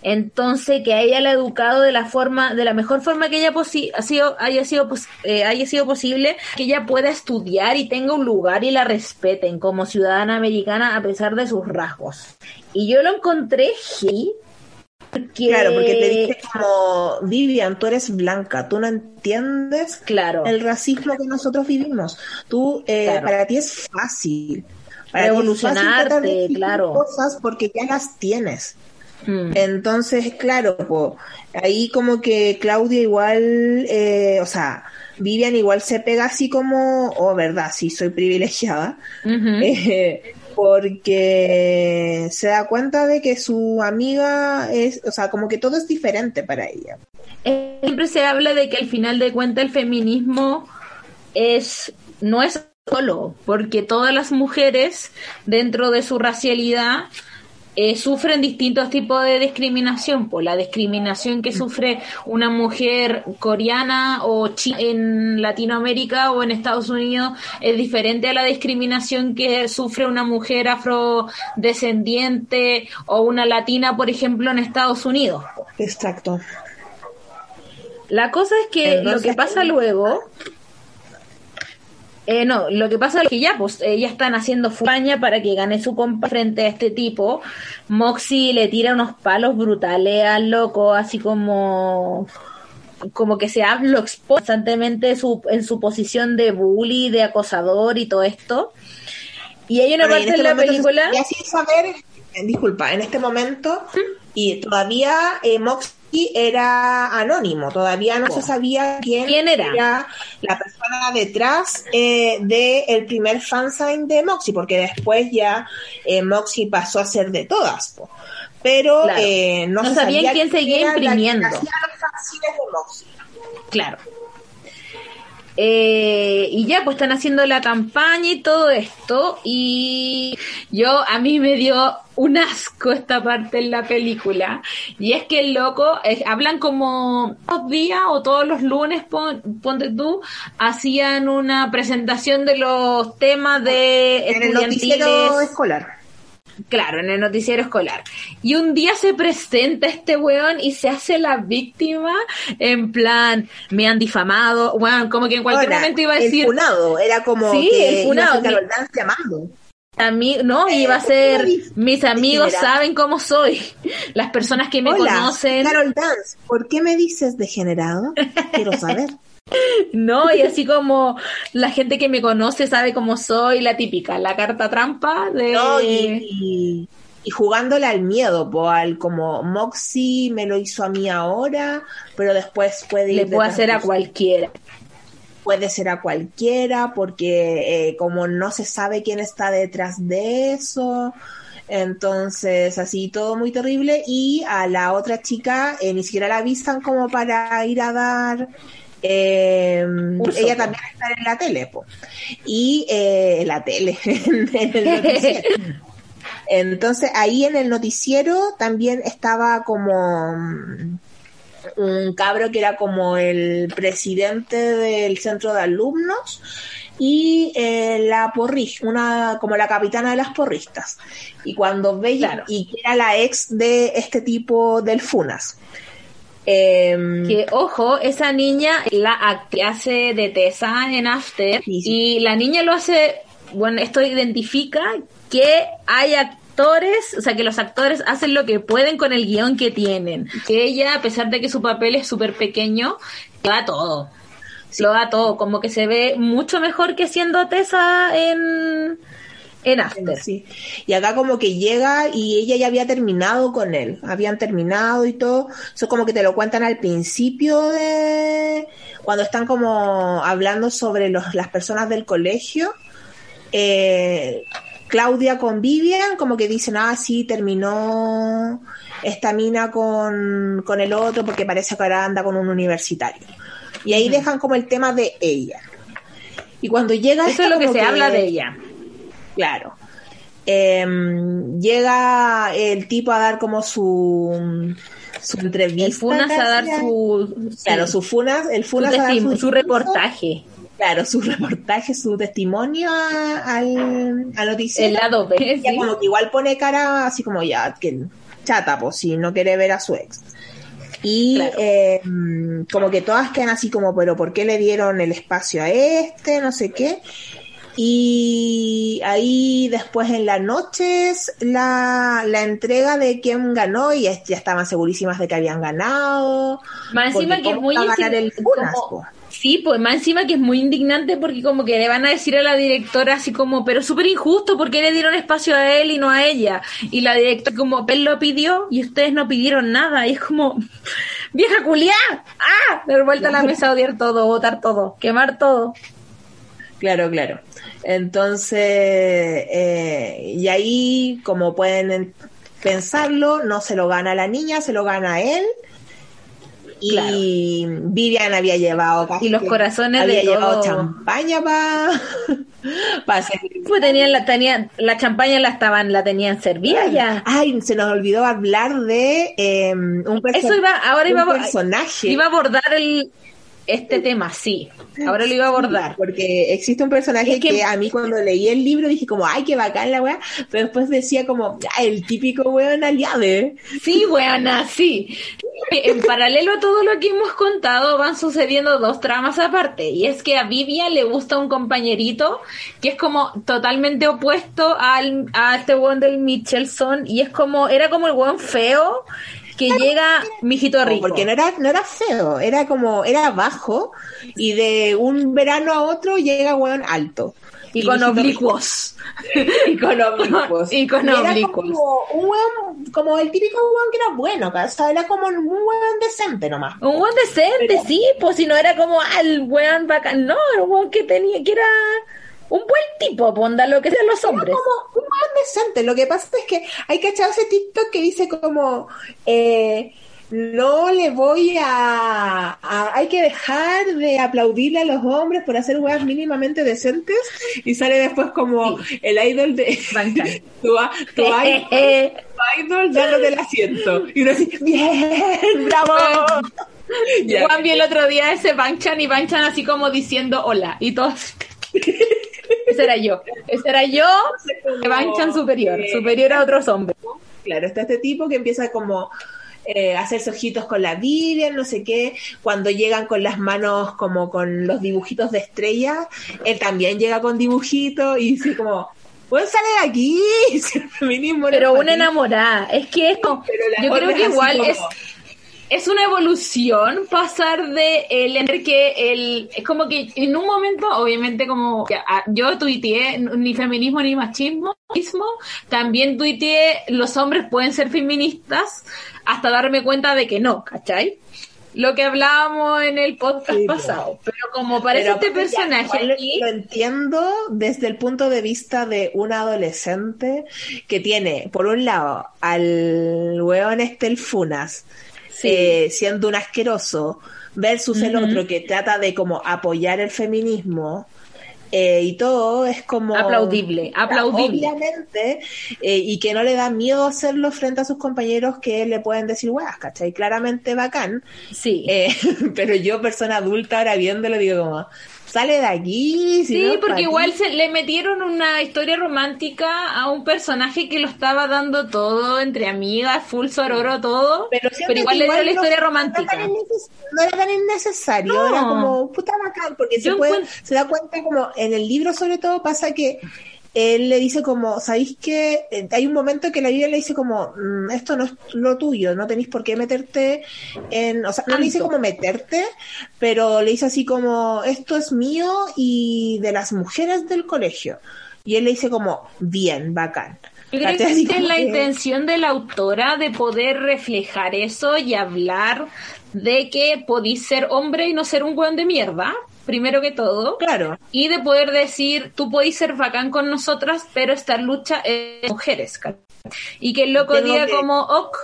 Entonces, que a ella le ha educado de la forma, de la mejor forma que ella ha sido, haya, sido, eh, haya sido posible, que ella pueda estudiar y tenga un lugar y la respeten como ciudadana americana a pesar de sus rasgos. Y yo lo encontré Claro, porque te dije como, Vivian, tú eres blanca, tú no entiendes claro. el racismo que nosotros vivimos. Tú, eh, para ti es fácil. Para Revolucionarte, claro. Cosas porque ya las tienes. Mm. Entonces, claro, ahí como que Claudia igual, eh, o sea, Vivian igual se pega así como, oh, verdad, sí, soy privilegiada, (laughs) eh, porque se da cuenta de que su amiga es, o sea, como que todo es diferente para ella. Siempre se habla de que al final de cuentas el feminismo es, no es solo, porque todas las mujeres dentro de su racialidad eh, sufren distintos tipos de discriminación. Por la discriminación que sufre una mujer coreana o en Latinoamérica o en Estados Unidos es diferente a la discriminación que sufre una mujer afrodescendiente o una latina, por ejemplo, en Estados Unidos. Exacto. La cosa es que lo que pasa luego eh, no, lo que pasa es que ya, pues, eh, ya están haciendo faña para que gane su compa frente a este tipo. Moxie le tira unos palos brutales al loco, así como como que se habla constantemente su, en su posición de bully, de acosador y todo esto. Y hay una parte de este la película. Y así saber, eh, disculpa, en este momento, y todavía eh, Moxie era anónimo, todavía no se sabía quién, era? la persona detrás eh, del primer fansign de Moxie, porque después ya eh, Moxie pasó a ser de todas, pero eh, no, sabían quién seguía imprimiendo. Claro. Eh, y ya, pues están haciendo la campaña y todo esto. Y yo, a mí me dio un asco esta parte en la película. Y es que el loco, hablan como dos días o todos los lunes, ponte tú, hacían una presentación de los temas de en el escolar Claro, en el noticiero escolar. Y un día se presenta este weón y se hace la víctima en plan, me han difamado, weón, como que en cualquier momento iba a decir... El funado, era como sí, que el funado, Carol Dance llamando. A mí, no, iba a ser, mis amigos saben cómo soy, (laughs) las personas que me conocen. Carol Dance, ¿por qué me dices degenerado? Quiero saber. (laughs) No, y así como la gente que me conoce sabe cómo soy, la típica, la carta trampa de... y, jugándole al miedo, po, al como Moxie me lo hizo a mí ahora, pero después puede Le puede hacer a cualquiera. Puede ser a cualquiera, porque eh, como no se sabe quién está detrás de eso, entonces, así todo muy terrible. Y a la otra chica eh, ni siquiera la avisan como para ir a dar Eh, ella también está en la tele, y eh, la tele, (laughs) en el noticiero. Entonces ahí en el noticiero también estaba como mm, un cabro que era como el presidente del centro de alumnos y eh, la porrista, una como la capitana de las porristas. Y cuando veía, y era la ex de este tipo del Funas. Em, que ojo, esa niña la hace de Tessa en After y la niña lo hace, bueno, esto identifica que hay actores, o sea, que los actores hacen lo que pueden con el guion que tienen. Que ella, a pesar de que su papel es súper pequeño, lo da todo. Lo da todo, como que se ve mucho mejor que siendo Tessa en en After. Sí. Y acá como que llega y ella ya había terminado con él, habían terminado y todo. Eso como que te lo cuentan al principio de cuando están como hablando sobre los, las personas del colegio. Eh, Claudia con Vivian como que dicen, ah, sí, terminó esta mina con, con el otro porque parece que ahora anda con un universitario. Y ahí dejan como el tema de ella. Y cuando llega... Eso es lo que se habla de ella Claro. Em, llega el tipo a dar como su su entrevista. El Funas a dar su. Claro, su Funas, el Funas su, a dar su, reportaje. Claro, su (laughs) reportaje, su testimonio al, al noticiero. El lado B. como que igual pone cara así como ya, que chata, pues si no quiere ver a su ex. Y em, como que todas quedan así como, pero ¿por qué le dieron el espacio a este? No sé qué. Y ahí después en las noches la, la entrega de quién ganó y ya estaban segurísimas de que habían ganado. Más encima que es muy Sí, pues más encima que es muy indignante porque como que le van a decir a la directora así como, pero súper injusto porque le dieron espacio a él y no a ella. Y la directora como, él lo pidió y ustedes no pidieron nada. Y es como, vieja culiá, ah, dar vuelta a la (laughs) mesa, odiar todo, votar todo, quemar todo. Claro, claro. Entonces, eh, y ahí, como pueden pensarlo, no se lo gana la niña, se lo gana él. Y Vivian había llevado y los corazones había llevado champaña para (laughs) hacer pues tenían la tenían la champaña la estaban la tenían servida ya ay se nos olvidó hablar de em, un, Eso iba, ahora iba, personaje iba a abordar el este tema, sí. Ahora lo iba a abordar. Porque existe un personaje que... a mí cuando leí el libro dije como, ay, qué bacán la weá, pero después decía como, el típico weón aliado. Sí, weona, sí. En paralelo a todo lo que hemos contado, van sucediendo dos tramas aparte. Y es que a Vivian le gusta un compañerito que es como totalmente opuesto al, a este weón del Michelson. Y es como, era como el weón feo que llega mijito rico. Porque no era, no era feo, era como, era bajo y de un verano a otro llega weón alto. (laughs) Y, con oblicuos. y con oblicuos. y con oblicuos. Como un weón, como el típico weón que era bueno, o sea, era como un weón decente nomás. Un weón decente, sí, pues si no era como al weón bacán, no, era un weón que tenía, que era un buen tipo, ponda lo que sean los hombres. como un buen decente. Lo que pasa es que hay que echar ese TikTok que dice como eh, no le voy a, hay que dejar de aplaudirle a los hombres por hacer weas mínimamente decentes. Y sale después como el idol de (laughs) tu, tu, idol, dándote el asiento y uno dice bien bravo (laughs) Juan vi el otro día ese Banchan y Banchan así como diciendo hola. Y todos ese era yo. Ese era yo, de Banchan superior, superior a otros hombres. Claro, está este tipo que empieza como eh, hacerse ojitos con la Biblia, no sé qué, cuando llegan con las manos como con los dibujitos de estrella, él también llega con dibujitos y dice como, pues sale de aquí, (laughs) Pero una enamorada, es que es como, yo creo que igual es es una evolución pasar de el que el es como que en un momento obviamente como yo tuiteé ni feminismo ni machismo también tuiteé los hombres pueden ser feministas hasta darme cuenta de que no ¿cachai? lo que hablábamos en el podcast pasado pero como parece este personaje lo entiendo desde el punto de vista de un adolescente que tiene por un lado al weón este el Funas eh, siendo un asqueroso, versus el otro que trata de como apoyar el feminismo eh, y todo es como aplaudible, aplaudible. Obviamente, eh, y que no le da miedo hacerlo frente a sus compañeros que le pueden decir weas, ¿cachai? Claramente bacán. Sí. Eh, (laughs) pero yo, persona adulta, ahora viéndolo, digo como, sale de aquí. sí, porque igual se le metieron una historia romántica a un personaje que lo estaba dando todo entre amigas, full sororo, todo. Pero, igual, le dio la historia romántica. No era tan innecesario, era como puta bacán, porque se, puede, se da cuenta como en el libro sobre todo pasa que él le dice como, ¿sabéis que eh, hay un momento que la Biblia le dice como, mm, esto no es lo tuyo, no tenéis por qué meterte en, o sea, no le dice como meterte, pero le dice así como, esto es mío y de las mujeres del colegio. Y él le dice como, bien, bacán. Yo creo que es la intención de la autora de poder reflejar eso y hablar de que podéis ser hombre y no ser un buen de mierda, primero que todo. Claro. Y de poder decir, tú podéis ser bacán con nosotras, pero esta lucha es de mujeres. Y que el loco diga como, ok,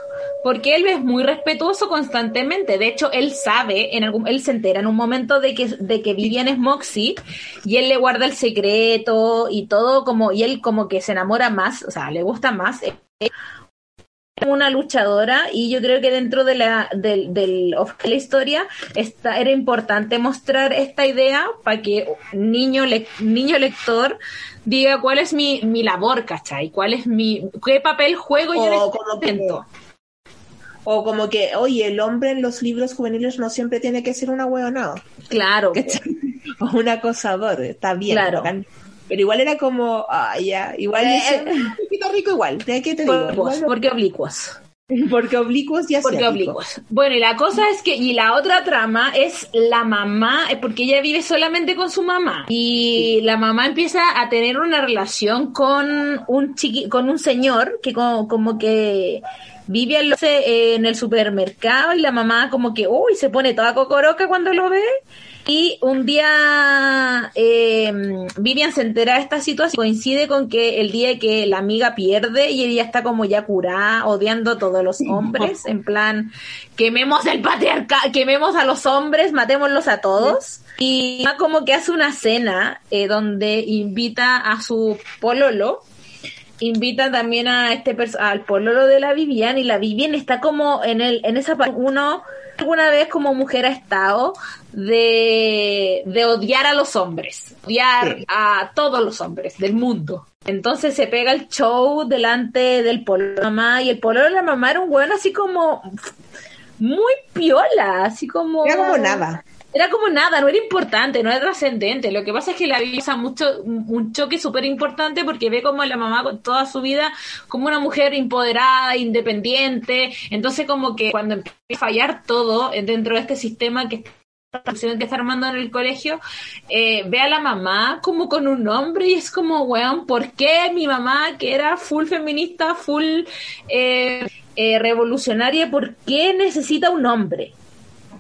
porque él es muy respetuoso constantemente. De hecho, él sabe, en algún, él se entera en un momento de que, de que Vivian es Moxie y él le guarda el secreto y todo como, y él como que se enamora más, o sea, le gusta más una luchadora y yo creo que dentro de la, del, del, la historia está, era importante mostrar esta idea para que niño, le, niño lector diga cuál es mi, mi labor, ¿cachai? ¿Cuál es mi, qué papel juego yo en este o como que, oye, el hombre en los libros juveniles no siempre tiene que ser una hueonada. Claro. (laughs) O un acosador, está bien. Claro. Pero igual era como, ah, ya, igual eh, es un poquito rico igual, ¿qué te digo? porque oblicuos. (laughs) Porque oblicuos ya Porque oblicuos. Bueno, y la cosa es que, y la otra trama es la mamá, porque ella vive solamente con su mamá. Y la mamá empieza a tener una relación con un chiqui, con un señor que como, como que vive en el supermercado y la mamá como que, uy, se pone toda cocoroca cuando lo ve y un día eh, Vivian se entera de esta situación, coincide con que el día que la amiga pierde y ella está como ya curada, odiando a todos los hombres, en plan, quememos el patriarcado, quememos a los hombres, matémoslos a todos. Y como que hace una cena eh, donde invita a su pololo, invita también a este al pololo de la Vivian y la Vivian está como en el en esa uno alguna vez como mujer ha estado de, de odiar a los hombres, odiar a todos los hombres del mundo. Entonces se pega el show delante del polo de la mamá y el polo de la mamá era un bueno así como muy piola, así como... Era como nada era como nada, no era importante, no era trascendente. Lo que pasa es que la vida mucho, un choque súper importante porque ve como la mamá con toda su vida como una mujer empoderada, independiente. Entonces como que cuando empieza a fallar todo dentro de este sistema que que está armando en el colegio, eh, ve a la mamá como con un hombre y es como, weón, ¿por qué mi mamá, que era full feminista, full eh, eh, revolucionaria, ¿por qué necesita un hombre?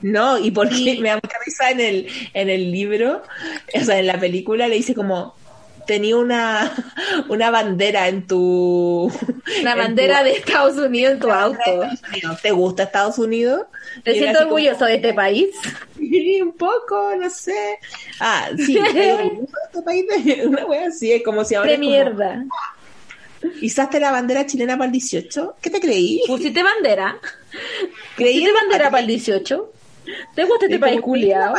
No, y porque me da mucha risa en el, en el libro, o sea, en la película le dice como, tenía una, (laughs) una bandera en tu... Una bandera de Estados Unidos en tu auto. ¿Te gusta Estados Unidos? ¿Te siento orgulloso de este país? (laughs) un poco, no sé. Ah, sí, (laughs) este país una wea así, es como si ahora... De mierda. ¿Izaste la bandera chilena para el 18? ¿Qué te creí? ¿Pusiste bandera? ¿Creí bandera para el 18? ¿Te gusta este país culiado?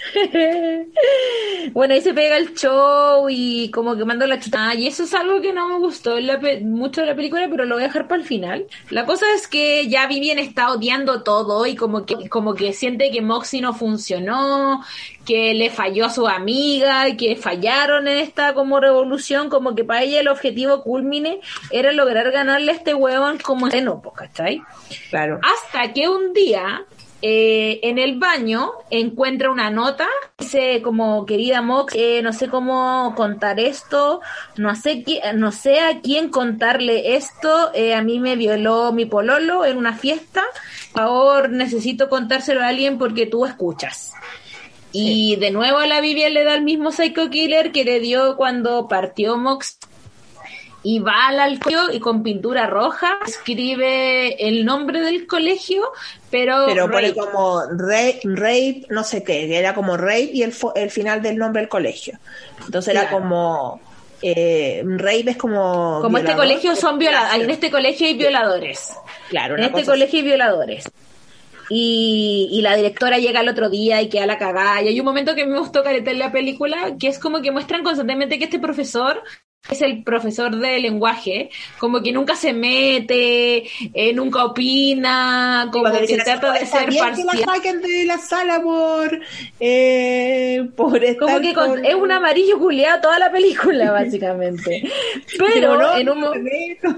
(laughs) bueno, ahí se pega el show y como que manda la chuta. y eso es algo que no me gustó mucho de la película, pero lo voy a dejar para el final. La cosa es que ya Vivian está odiando todo y como que, como que siente que Moxie no funcionó, que le falló a su amiga, que fallaron en esta como revolución, como que para ella el objetivo culmine era lograr ganarle a este huevón como en ¿cachai? Claro. Hasta que un día eh, en el baño encuentra una nota, dice como querida Mox, eh, no sé cómo contar esto, no sé, no sé a quién contarle esto, eh, a mí me violó mi pololo en una fiesta, favor necesito contárselo a alguien porque tú escuchas. Y de nuevo a la Vivian le da el mismo psycho killer que le dio cuando partió Mox y va al colegio y con pintura roja escribe el nombre del colegio, pero... Pero pone como rape, rape, no sé qué, era como rape y el, el final del nombre del colegio. Entonces era como... Eh, rape es como... Como este colegio son violadores, en este colegio hay violadores. Claro, en este colegio hay violadores. Y, y, la directora llega el otro día y queda la cagada. Y hay un momento que me gustó caretar la película, que es como que muestran constantemente que este profesor es el profesor de lenguaje, como que nunca se mete, eh, nunca opina, como que trata de ser parcial. que la saquen de la sala por, eh, por estar Como que es un amarillo culeado toda la película, (laughs) básicamente. Pero, en un momento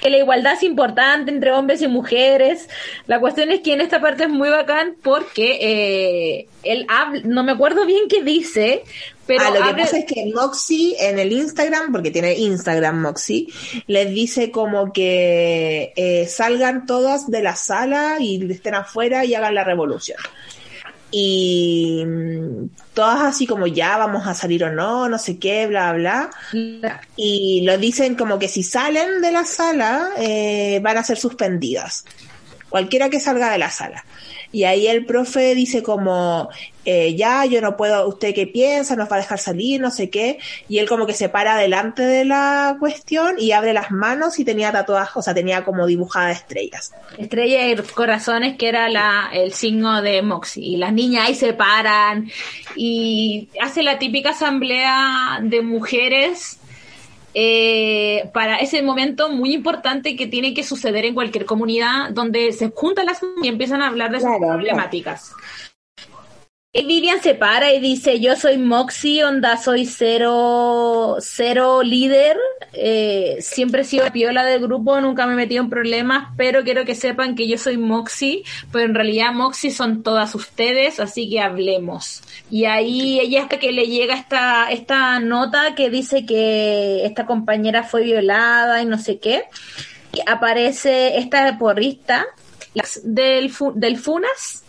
que la igualdad es importante entre hombres y mujeres. La cuestión es que en esta parte es muy bacán porque eh, él habla, no me acuerdo bien qué dice, pero ah, lo que pasa es que Moxie en el Instagram, porque tiene Instagram Moxie, les dice como que eh, salgan todas de la sala y estén afuera y hagan la revolución y mm, todas así como ya vamos a salir o no, no sé qué, bla, bla. Y lo dicen como que si salen de la sala eh, van a ser suspendidas. Cualquiera que salga de la sala. Y ahí el profe dice como, eh, ya, yo no puedo, usted qué piensa, nos va a dejar salir, no sé qué. Y él como que se para delante de la cuestión y abre las manos y tenía tatuajes, o sea, tenía como dibujadas estrellas. Estrellas y corazones que era la, el signo de Moxie. Y las niñas ahí se paran y hace la típica asamblea de mujeres eh, para ese momento muy importante que tiene que suceder en cualquier comunidad donde se juntan las y empiezan a hablar de sus problemáticas. Vivian se para y dice, yo soy Moxie, onda, soy cero, cero líder, eh, siempre he sido la piola del grupo, nunca me he metido en problemas, pero quiero que sepan que yo soy Moxie, pero en realidad Moxie son todas ustedes, así que hablemos. Y ahí ella hasta que le llega esta, esta nota que dice que esta compañera fue violada y no sé qué, y aparece esta porrista del, del FUNAS,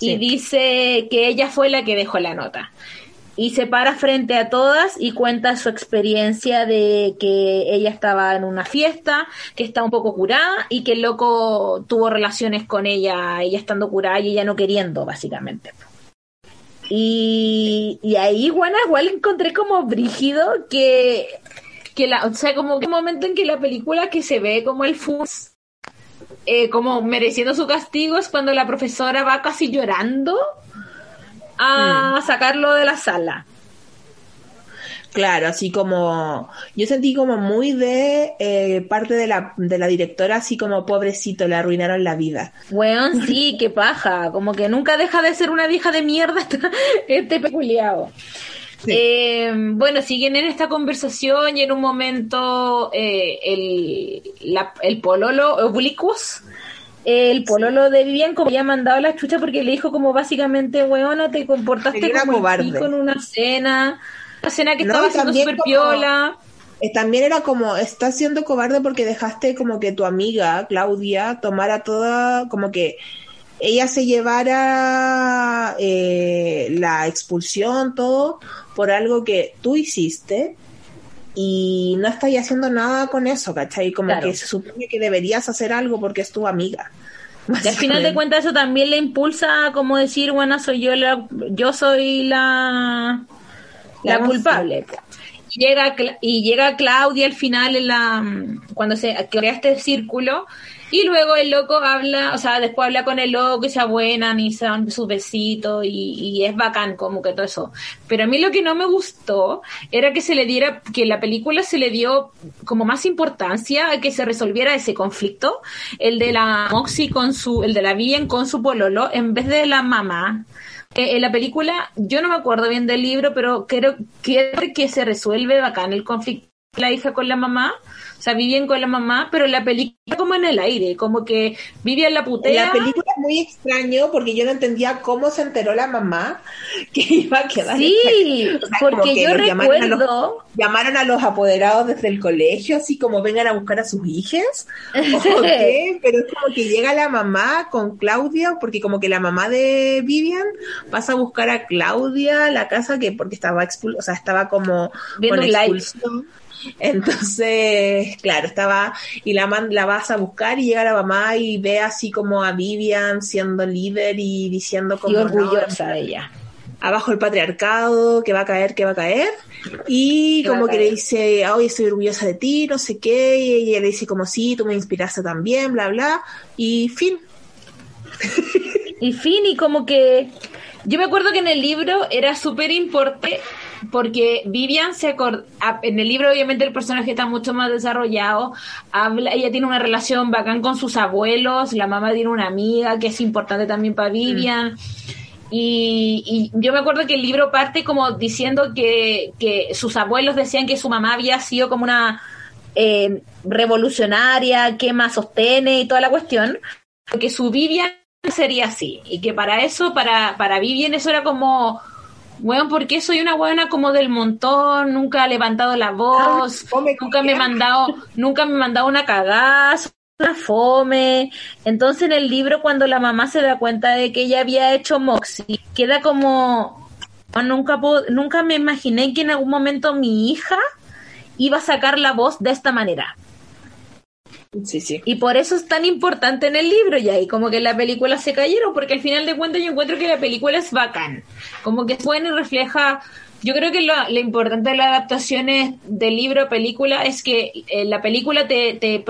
y dice que ella fue la que dejó la nota. Y se para frente a todas y cuenta su experiencia de que ella estaba en una fiesta, que está un poco curada y que el loco tuvo relaciones con ella, ella estando curada y ella no queriendo, básicamente. Y, y ahí, bueno, igual encontré como brígido que, que la, o sea, como que un momento en que la película que se ve como el fus eh, como mereciendo su castigo es cuando la profesora va casi llorando a mm. sacarlo de la sala. Claro, así como yo sentí como muy de eh, parte de la, de la directora, así como pobrecito, le arruinaron la vida. Bueno, sí, qué paja, como que nunca deja de ser una vieja de mierda (laughs) este peculiado. Eh, bueno, siguen en esta conversación y en un momento eh, el, el pololo oblicuos, el pololo de Vivian como ya ha mandado la chucha porque le dijo como básicamente, weona, te comportaste como con una cena, una cena que estaba haciendo súper piola. Eh, también era como, estás siendo cobarde porque dejaste como que tu amiga, Claudia, tomara toda, como que ella se llevara eh, la expulsión, todo, por algo que tú hiciste y no estás haciendo nada con eso, ¿cachai? Como que se supone que deberías hacer algo porque es tu amiga. (laughs) Y al final de cuentas eso también le impulsa a como decir, bueno, soy yo la, yo soy la, la culpable. Llega, y llega Claudia al final en la, cuando se crea este círculo y luego el loco habla, o sea, después habla con el loco y se abuenan y se dan sus besitos y, y, es bacán como que todo eso. Pero a mí lo que no me gustó era que se le diera, que la película se le dio como más importancia a que se resolviera ese conflicto, el de la Moxie con su, el de la Vivian con su pololo, en vez de la mamá. Eh, en la película, yo no me acuerdo bien del libro, pero creo, que se resuelve bacán el conflicto la hija con la mamá o sea, vivían con la mamá, pero la película como en el aire, como que vivían la putea. La película es muy extraño porque yo no entendía cómo se enteró la mamá (laughs) que iba a quedar. Sí, porque yo recuerdo. Llamaron a, los, apoderados desde el colegio, así como vengan a buscar a sus hijas. qué? (laughs) pero es como que llega la mamá con Claudia, porque como que la mamá de Vivian pasa a buscar a Claudia la casa que porque estaba expul o sea, estaba como Viendo con expulsión Entonces, claro, estaba y la, la vas a buscar y llega la mamá y ve así como a Vivian siendo líder y diciendo como... Y orgullosa de ella. Abajo el patriarcado, que va a caer, que va a caer. Y como que le dice, hoy estoy orgullosa de ti, no sé qué. Y ella le dice como, sí, tú me inspiraste también, bla, bla. Y fin. y fin, y como que... Yo me acuerdo que en el libro era súper importante porque Vivian se en el libro obviamente el personaje está mucho más desarrollado, habla, ella tiene una relación bacán con sus abuelos, la mamá tiene una amiga que es importante también para Vivian. Y, yo me acuerdo que el libro parte como diciendo que, que sus abuelos decían que su mamá había sido como una eh, revolucionaria, que más sostiene y toda la cuestión, que su Vivian sería así, y que para eso, para, para Vivian eso era como bueno, porque soy una buena como del montón, nunca he levantado la voz, ah, nunca me he mandado, nunca me he mandado una cagada, una fome. Entonces en el libro cuando la mamá se da cuenta de que ella había hecho Moxie, queda como nunca nunca me imaginé que en algún momento mi hija iba a sacar la voz de esta manera. Sí, sí. Y por eso es tan importante en el libro, y ahí como que la película se cayeron, porque al final de cuentas yo encuentro que la película es bacán. Como que es buena y refleja. Yo creo que lo, importante de las adaptaciones del libro a película es que eh, la película te, te,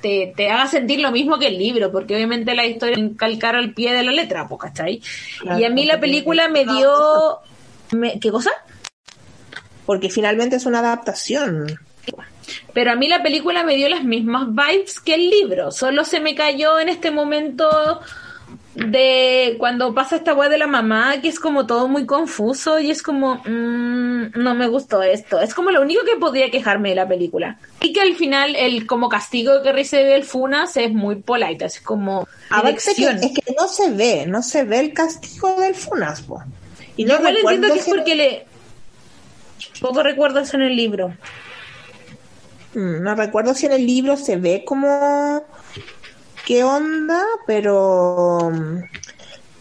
te, te, haga sentir lo mismo que el libro, porque obviamente la historia calcar al pie de la letra, ¿cachai? y a mí la película me dio. ¿Qué cosa? Porque finalmente es una adaptación. Pero a mí la película me dio las mismas vibes que el libro. Solo se me cayó en este momento de cuando pasa esta weá de la mamá, que es como todo muy confuso y es como, mmm, no me gustó esto. Es como lo único que podría quejarme de la película. Y que al final, el como castigo que recibe el Funas es muy polite, es como. es que no se ve, no se ve el castigo del Funas, Y no igual entiendo que es porque le. Poco recuerdo eso en el libro. Mm, no recuerdo si en el libro se ve como qué onda, pero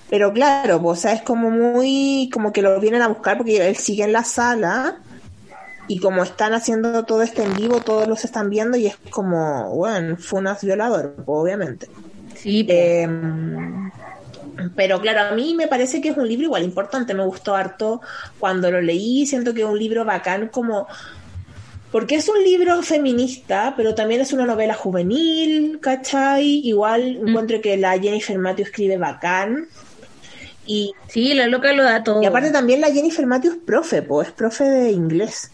pero claro, o sea, es como muy como que lo vienen a buscar porque él sigue en la sala y como están haciendo todo este en vivo, todos los están viendo y es como, bueno, fue un violador, obviamente. Sí. Em, pero claro, a mí me parece que es un libro igual importante, me gustó harto cuando lo leí, siento que es un libro bacán como porque es un libro feminista, pero también es una novela juvenil, ¿cachai? Igual mm. encuentro que la Jennifer Matthews escribe bacán. Y, sí, la loca lo da todo. Y aparte también la Jennifer Matthews es profe, pues es profe de inglés.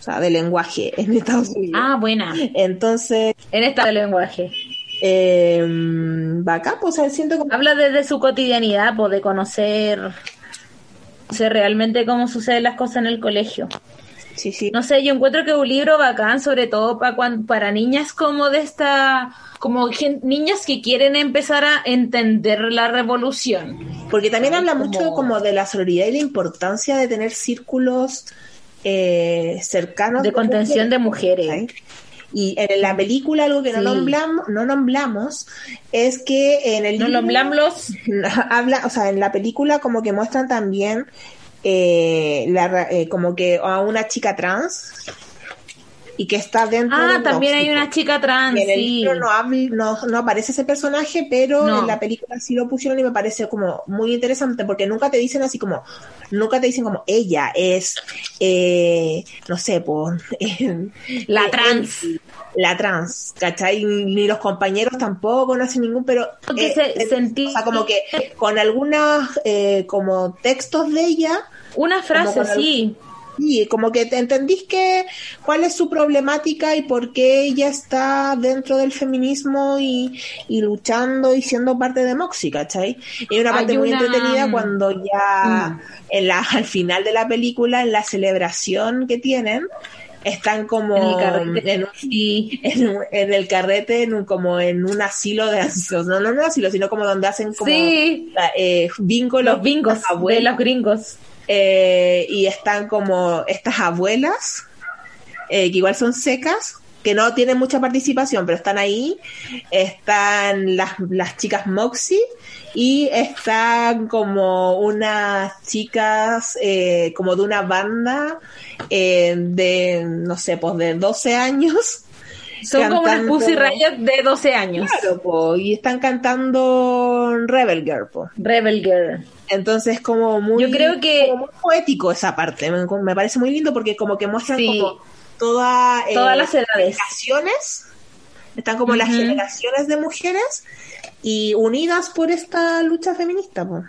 O sea, de lenguaje en Estados Unidos. Ah, buena. Entonces... En esta de lenguaje. Eh, bacán, pues siento como... Habla desde su cotidianidad, pues de conocer, conocer realmente cómo suceden las cosas en el colegio. Sí, sí. No sé, yo encuentro que es un libro bacán, sobre todo para, para niñas como de esta, como niñas que quieren empezar a entender la revolución. Porque también habla mucho como de la solidaridad y la importancia de tener círculos eh, cercanos. De, contención de mujeres. Y en la película algo que no nombramos, no nombramos es que en el no nombramos (laughs) habla, o sea, en la película como que muestran también eh, la, eh, como que a una chica trans y que está dentro ah también hay una chica trans en el libro no, no, aparece ese personaje pero en la película sí lo pusieron y me parece como muy interesante porque nunca te dicen así como nunca te dicen como ella es eh, no sé pues (laughs) la trans. la trans, ¿cachai? Ni los compañeros tampoco, no hacen ningún, pero eh, se, o sea, como que con algunos eh, como textos de ella una frase, sí. Sí, como que te entendís que cuál es su problemática y por qué ella está dentro del feminismo y, luchando y siendo parte de Moxie, ¿cachai? Y una parte muy entretenida cuando ya mm. en la, al final de la película, en la celebración que tienen, están como en el carrete, en, el carrete en como en un asilo de no, no, no asilo, sino como donde hacen como sí. eh, los bingos de los gringos. Eh, y están como estas abuelas, eh, que igual son secas, que no tienen mucha participación, pero están ahí. Están las, las chicas Moxie y están como unas chicas eh, como de una banda eh, de, no sé, pues de 12 años. Son como unas Pussy Riot de 12 años. Claro, po, y están cantando Rebel Girl. Po. Rebel Girl. Entonces como muy, Yo creo que- como muy poético esa parte. Me, me parece muy lindo porque como que muestran Sí. como toda, eh, Todas las edades. generaciones. Están como las generaciones de mujeres y unidas por esta lucha feminista. Po.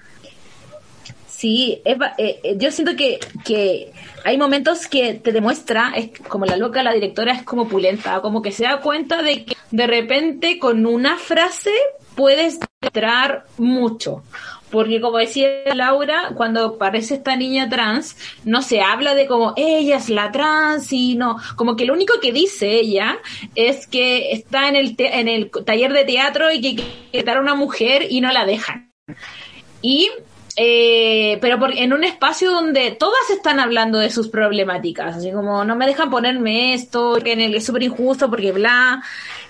Sí, eh, eh, yo siento que, que hay momentos que te demuestra, es como la loca, la directora es como pulenta, como que se da cuenta de que de repente con una frase puedes entrar mucho. Porque como decía Laura, cuando aparece esta niña trans, no se habla de como ella es la trans y no, como que lo único que dice ella es que está en el, te- en el taller de teatro y que quitar a una mujer y no la dejan. Y eh, pero por- en un espacio donde todas están hablando de sus problemáticas, así como no me dejan ponerme esto, que es súper injusto porque bla.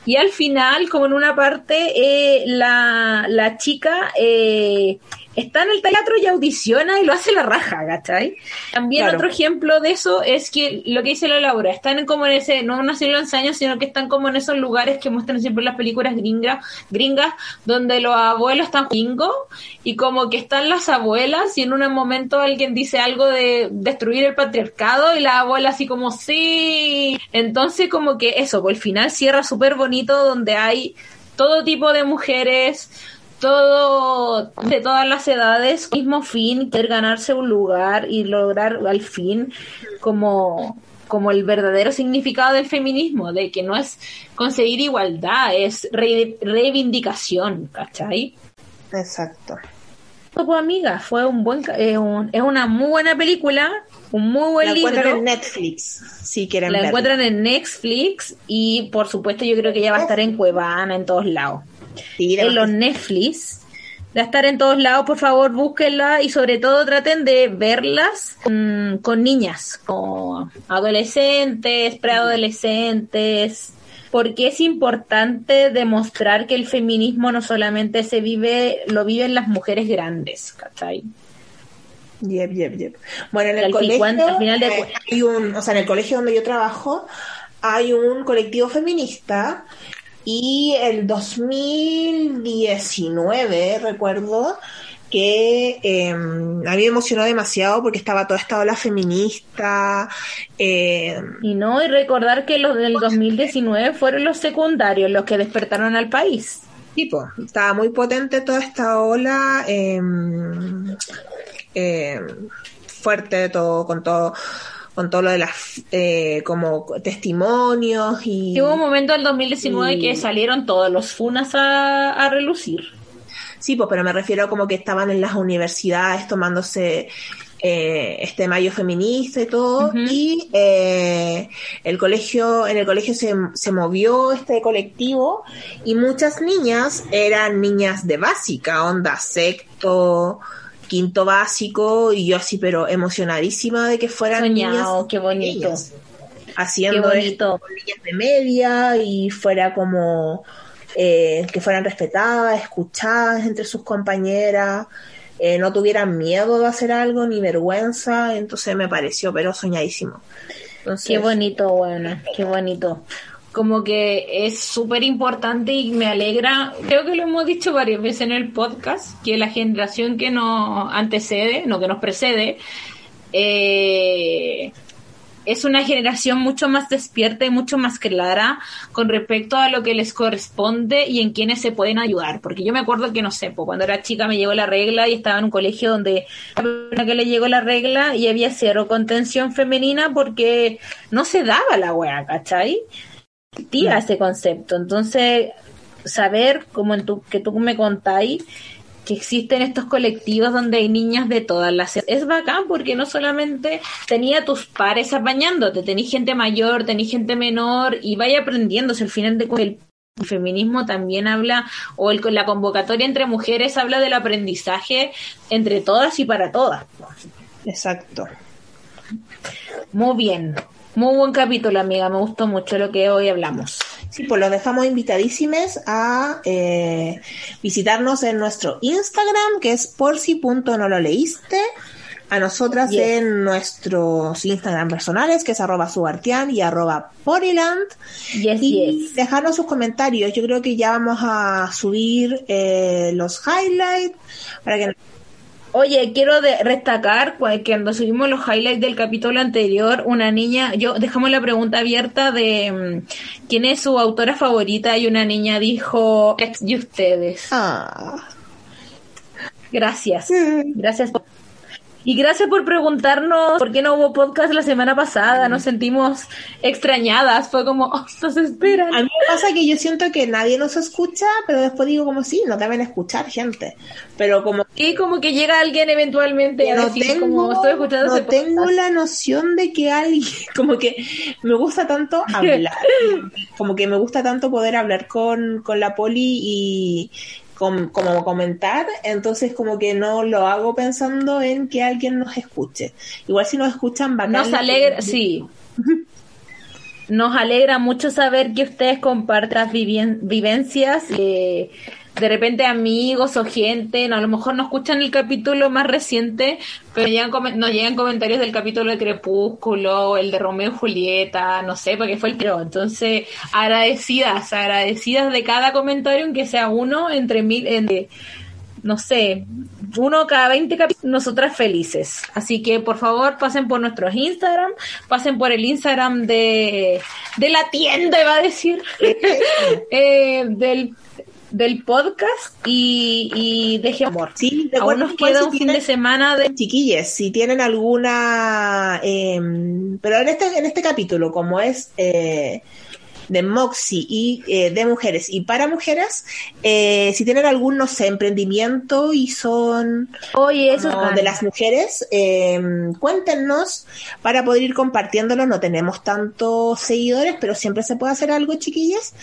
Y al final, como en una parte, eh, la, la chica eh, está en el teatro y audiciona y lo hace la raja, ¿cachai? También Claro. otro ejemplo de eso es que lo que dice la Laura, están en como en ese, no en asilo de sino que están como en esos lugares que muestran siempre las películas gringas, gringas, donde los abuelos están bingo y como que están las abuelas y en un momento alguien dice algo de destruir el patriarcado y la abuela así como sí. Entonces como que eso, por el final cierra súper bonito donde hay todo tipo de mujeres, todo de todas las edades, mismo fin, querer ganarse un lugar y lograr al fin como como el verdadero significado del feminismo, de que no es conseguir igualdad, es re- reivindicación, ¿cachai? Exacto. Pues amiga, fue un buen, eh, un- es una muy buena película, un muy buen La libro. encuentran en Netflix, si quieren La verla. encuentran en Netflix y por supuesto yo creo que ya va a estar en Cuevana, en todos lados. Sí, en los. Netflix. De estar en todos lados, por favor, búsquenla y sobre todo traten de verlas mm, con niñas, con adolescentes, preadolescentes, porque es importante demostrar que el feminismo no solamente se vive, lo viven las mujeres grandes, ¿cachai? Yep, yep, yep. Bueno, en el colegio al final de eh, hay un, o sea, en el colegio donde yo trabajo hay un colectivo feminista y el 2019 recuerdo que eh, a mí me emocionó demasiado porque estaba toda esta ola feminista eh, Y no, y recordar que los del 2019 fueron los secundarios los que despertaron al país. tipo, estaba muy potente toda esta ola eh, eh, fuerte todo con todo con todo lo de las eh, como testimonios y Y hubo un momento del 2019 Y- que salieron todos los funas a, a relucir. sí pues pero me refiero como que estaban en las universidades tomándose eh, este mayo feminista y todo y eh, el colegio en el colegio se, se movió este colectivo y muchas niñas eran niñas de básica onda sexto quinto básico y yo así pero emocionadísima de que fueran Soñado, niñas qué bonito. niñas, haciendo Qué bonito. esto de media y fuera como eh, que fueran respetadas, escuchadas entre sus compañeras, eh, no tuvieran miedo de hacer algo ni vergüenza, entonces me pareció pero soñadísimo. Entonces, Qué bonito, bueno, qué bonito. Como que es súper importante y me alegra, creo que lo hemos dicho varias veces en el podcast, que la generación que nos antecede, no que nos precede, eh, es una generación mucho más despierta y mucho más clara con respecto a lo que les corresponde y en quienes se pueden ayudar. Porque yo me acuerdo que, no sé, pues, cuando era chica me llegó la regla y estaba en un colegio donde a una que le llegó la regla y había cero contención femenina porque no se daba la wea, ¿cachai? Tira ese concepto. Entonces, saber, como en tu, que tú me contáis, que existen estos colectivos donde hay niñas de todas las edades. Es bacán porque no solamente tenía tus pares apañándote, tenés gente mayor, tenés gente menor y vaya aprendiéndose. Al final de cuentas, el feminismo también habla, o el, la convocatoria entre mujeres habla del aprendizaje entre todas y para todas. Exacto. Muy bien. Muy buen capítulo, amiga. Me gustó mucho lo que hoy hablamos. Sí, pues los dejamos invitadísimos a eh, visitarnos en nuestro Instagram, que es por si punto no lo leíste. A nosotras en nuestros Instagram personales, que es arroba subartian y arroba poriland. y dejarnos sus comentarios. Yo creo que ya vamos a subir eh, los highlights para que Oye, quiero destacar cuando subimos los highlights del capítulo anterior, una niña, yo dejamos la pregunta abierta de mm, quién es su autora favorita y una niña dijo y ustedes. Ah. Gracias. Gracias por y gracias por preguntarnos por qué no hubo podcast la semana pasada. Nos sentimos extrañadas. Fue como, oh, nos esperan. A mí me pasa que yo siento que nadie nos escucha, pero después digo como sí, no deben escuchar gente. Pero como... Y como que llega alguien eventualmente no tengo, estoy escuchando No tengo la noción de que alguien... (laughs) Como que me gusta tanto hablar. (laughs) como que me gusta tanto poder hablar con, con la poli y como comentar, entonces como que no lo hago pensando en que alguien nos escuche. Igual si nos escuchan, bacán. Nos alegra, sí. Nos alegra mucho saber que ustedes compartan vivencias. Eh, de repente amigos o gente, no, a lo mejor no escuchan el capítulo más reciente, pero llegan, nos llegan comentarios del capítulo de Crepúsculo, el de Romeo y Julieta, no sé, porque fue el creo. Entonces, agradecidas, agradecidas de cada comentario, aunque sea uno entre mil, entre, no sé, uno cada 20 capítulos, nosotras felices. Así que por favor pasen por nuestros Instagram, pasen por el Instagram de, de la tienda, iba a decir, (laughs) eh, del del podcast y, y deje amor. Sí, Aún nos queda un fin de semana de chiquillas, si tienen alguna, eh, pero en este en este capítulo como es eh, de Moxie y eh, de mujeres y para mujeres, eh, si tienen algún, no sé, emprendimiento y son Oye, eso de las mujeres, eh, cuéntenos para poder ir compartiéndolo. No tenemos tantos seguidores, pero siempre se puede hacer algo, chiquillas.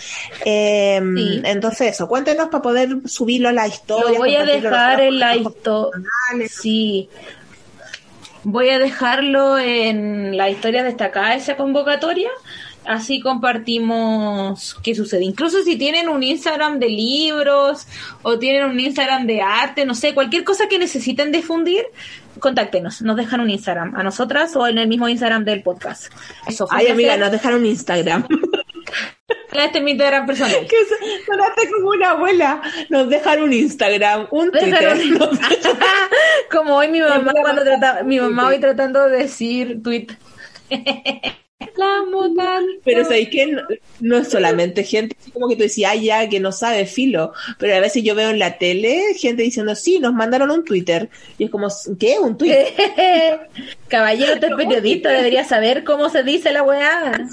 Entonces, eso, cuéntenos para poder subirlo a la historia. Lo voy a dejar en la historia. Sí. Voy a dejarlo en la historia destacada esa convocatoria así compartimos qué sucede. Incluso si tienen un Instagram de libros o tienen un Instagram de arte, no sé, cualquier cosa que necesiten difundir, contáctenos, nos dejan un Instagram, a nosotras o en el mismo Instagram del podcast. Eso, Ay, amiga, nos dejaron un Instagram. (laughs) Este es mi Instagram personal. Que sonaste como una abuela. Nos dejaron un Instagram, un Twitter. (laughs) como hoy mi mamá cuando trata, mi mamá hoy tratando de decir tweet. (laughs) Pero sabéis que no, es solamente gente como que tú decías, ya, que no sabe filo. Pero a veces yo veo en la tele gente diciendo, sí, nos mandaron un Twitter. Y es como, ¿qué? ¿Un Twitter? (laughs) Caballero, es (laughs) periodista, debería saber cómo se dice la weá. (laughs)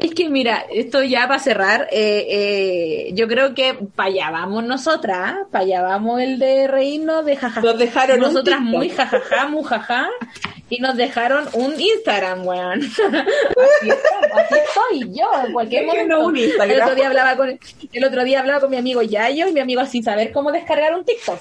Es que mira, esto ya para cerrar, eh, eh, yo creo que para allá vamos nosotras, para allá vamos el de reírnos de jajaja. Nos dejaron Nosotras muy jajaja, muy jaja, y nos dejaron un Instagram, weón. (laughs) Así, estoy yo, en cualquier momento. el, otro día hablaba con, el otro día hablaba con mi amigo Yayo y mi amigo sin saber cómo descargar un TikTok.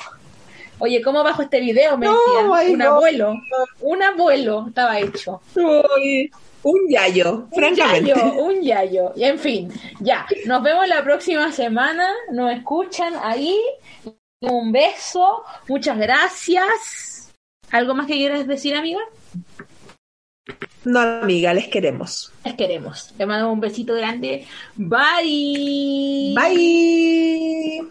Oye, ¿cómo bajo este video? Me decía. Un abuelo. Un abuelo estaba hecho. un yayo, francamente. Un yayo, un yayo. Y en fin, ya. Nos vemos la próxima semana. Nos escuchan ahí. Un beso. Muchas gracias. ¿Algo más que quieras decir, amiga? No, amiga, les queremos. Les queremos. Te mando un besito grande. Bye. Bye.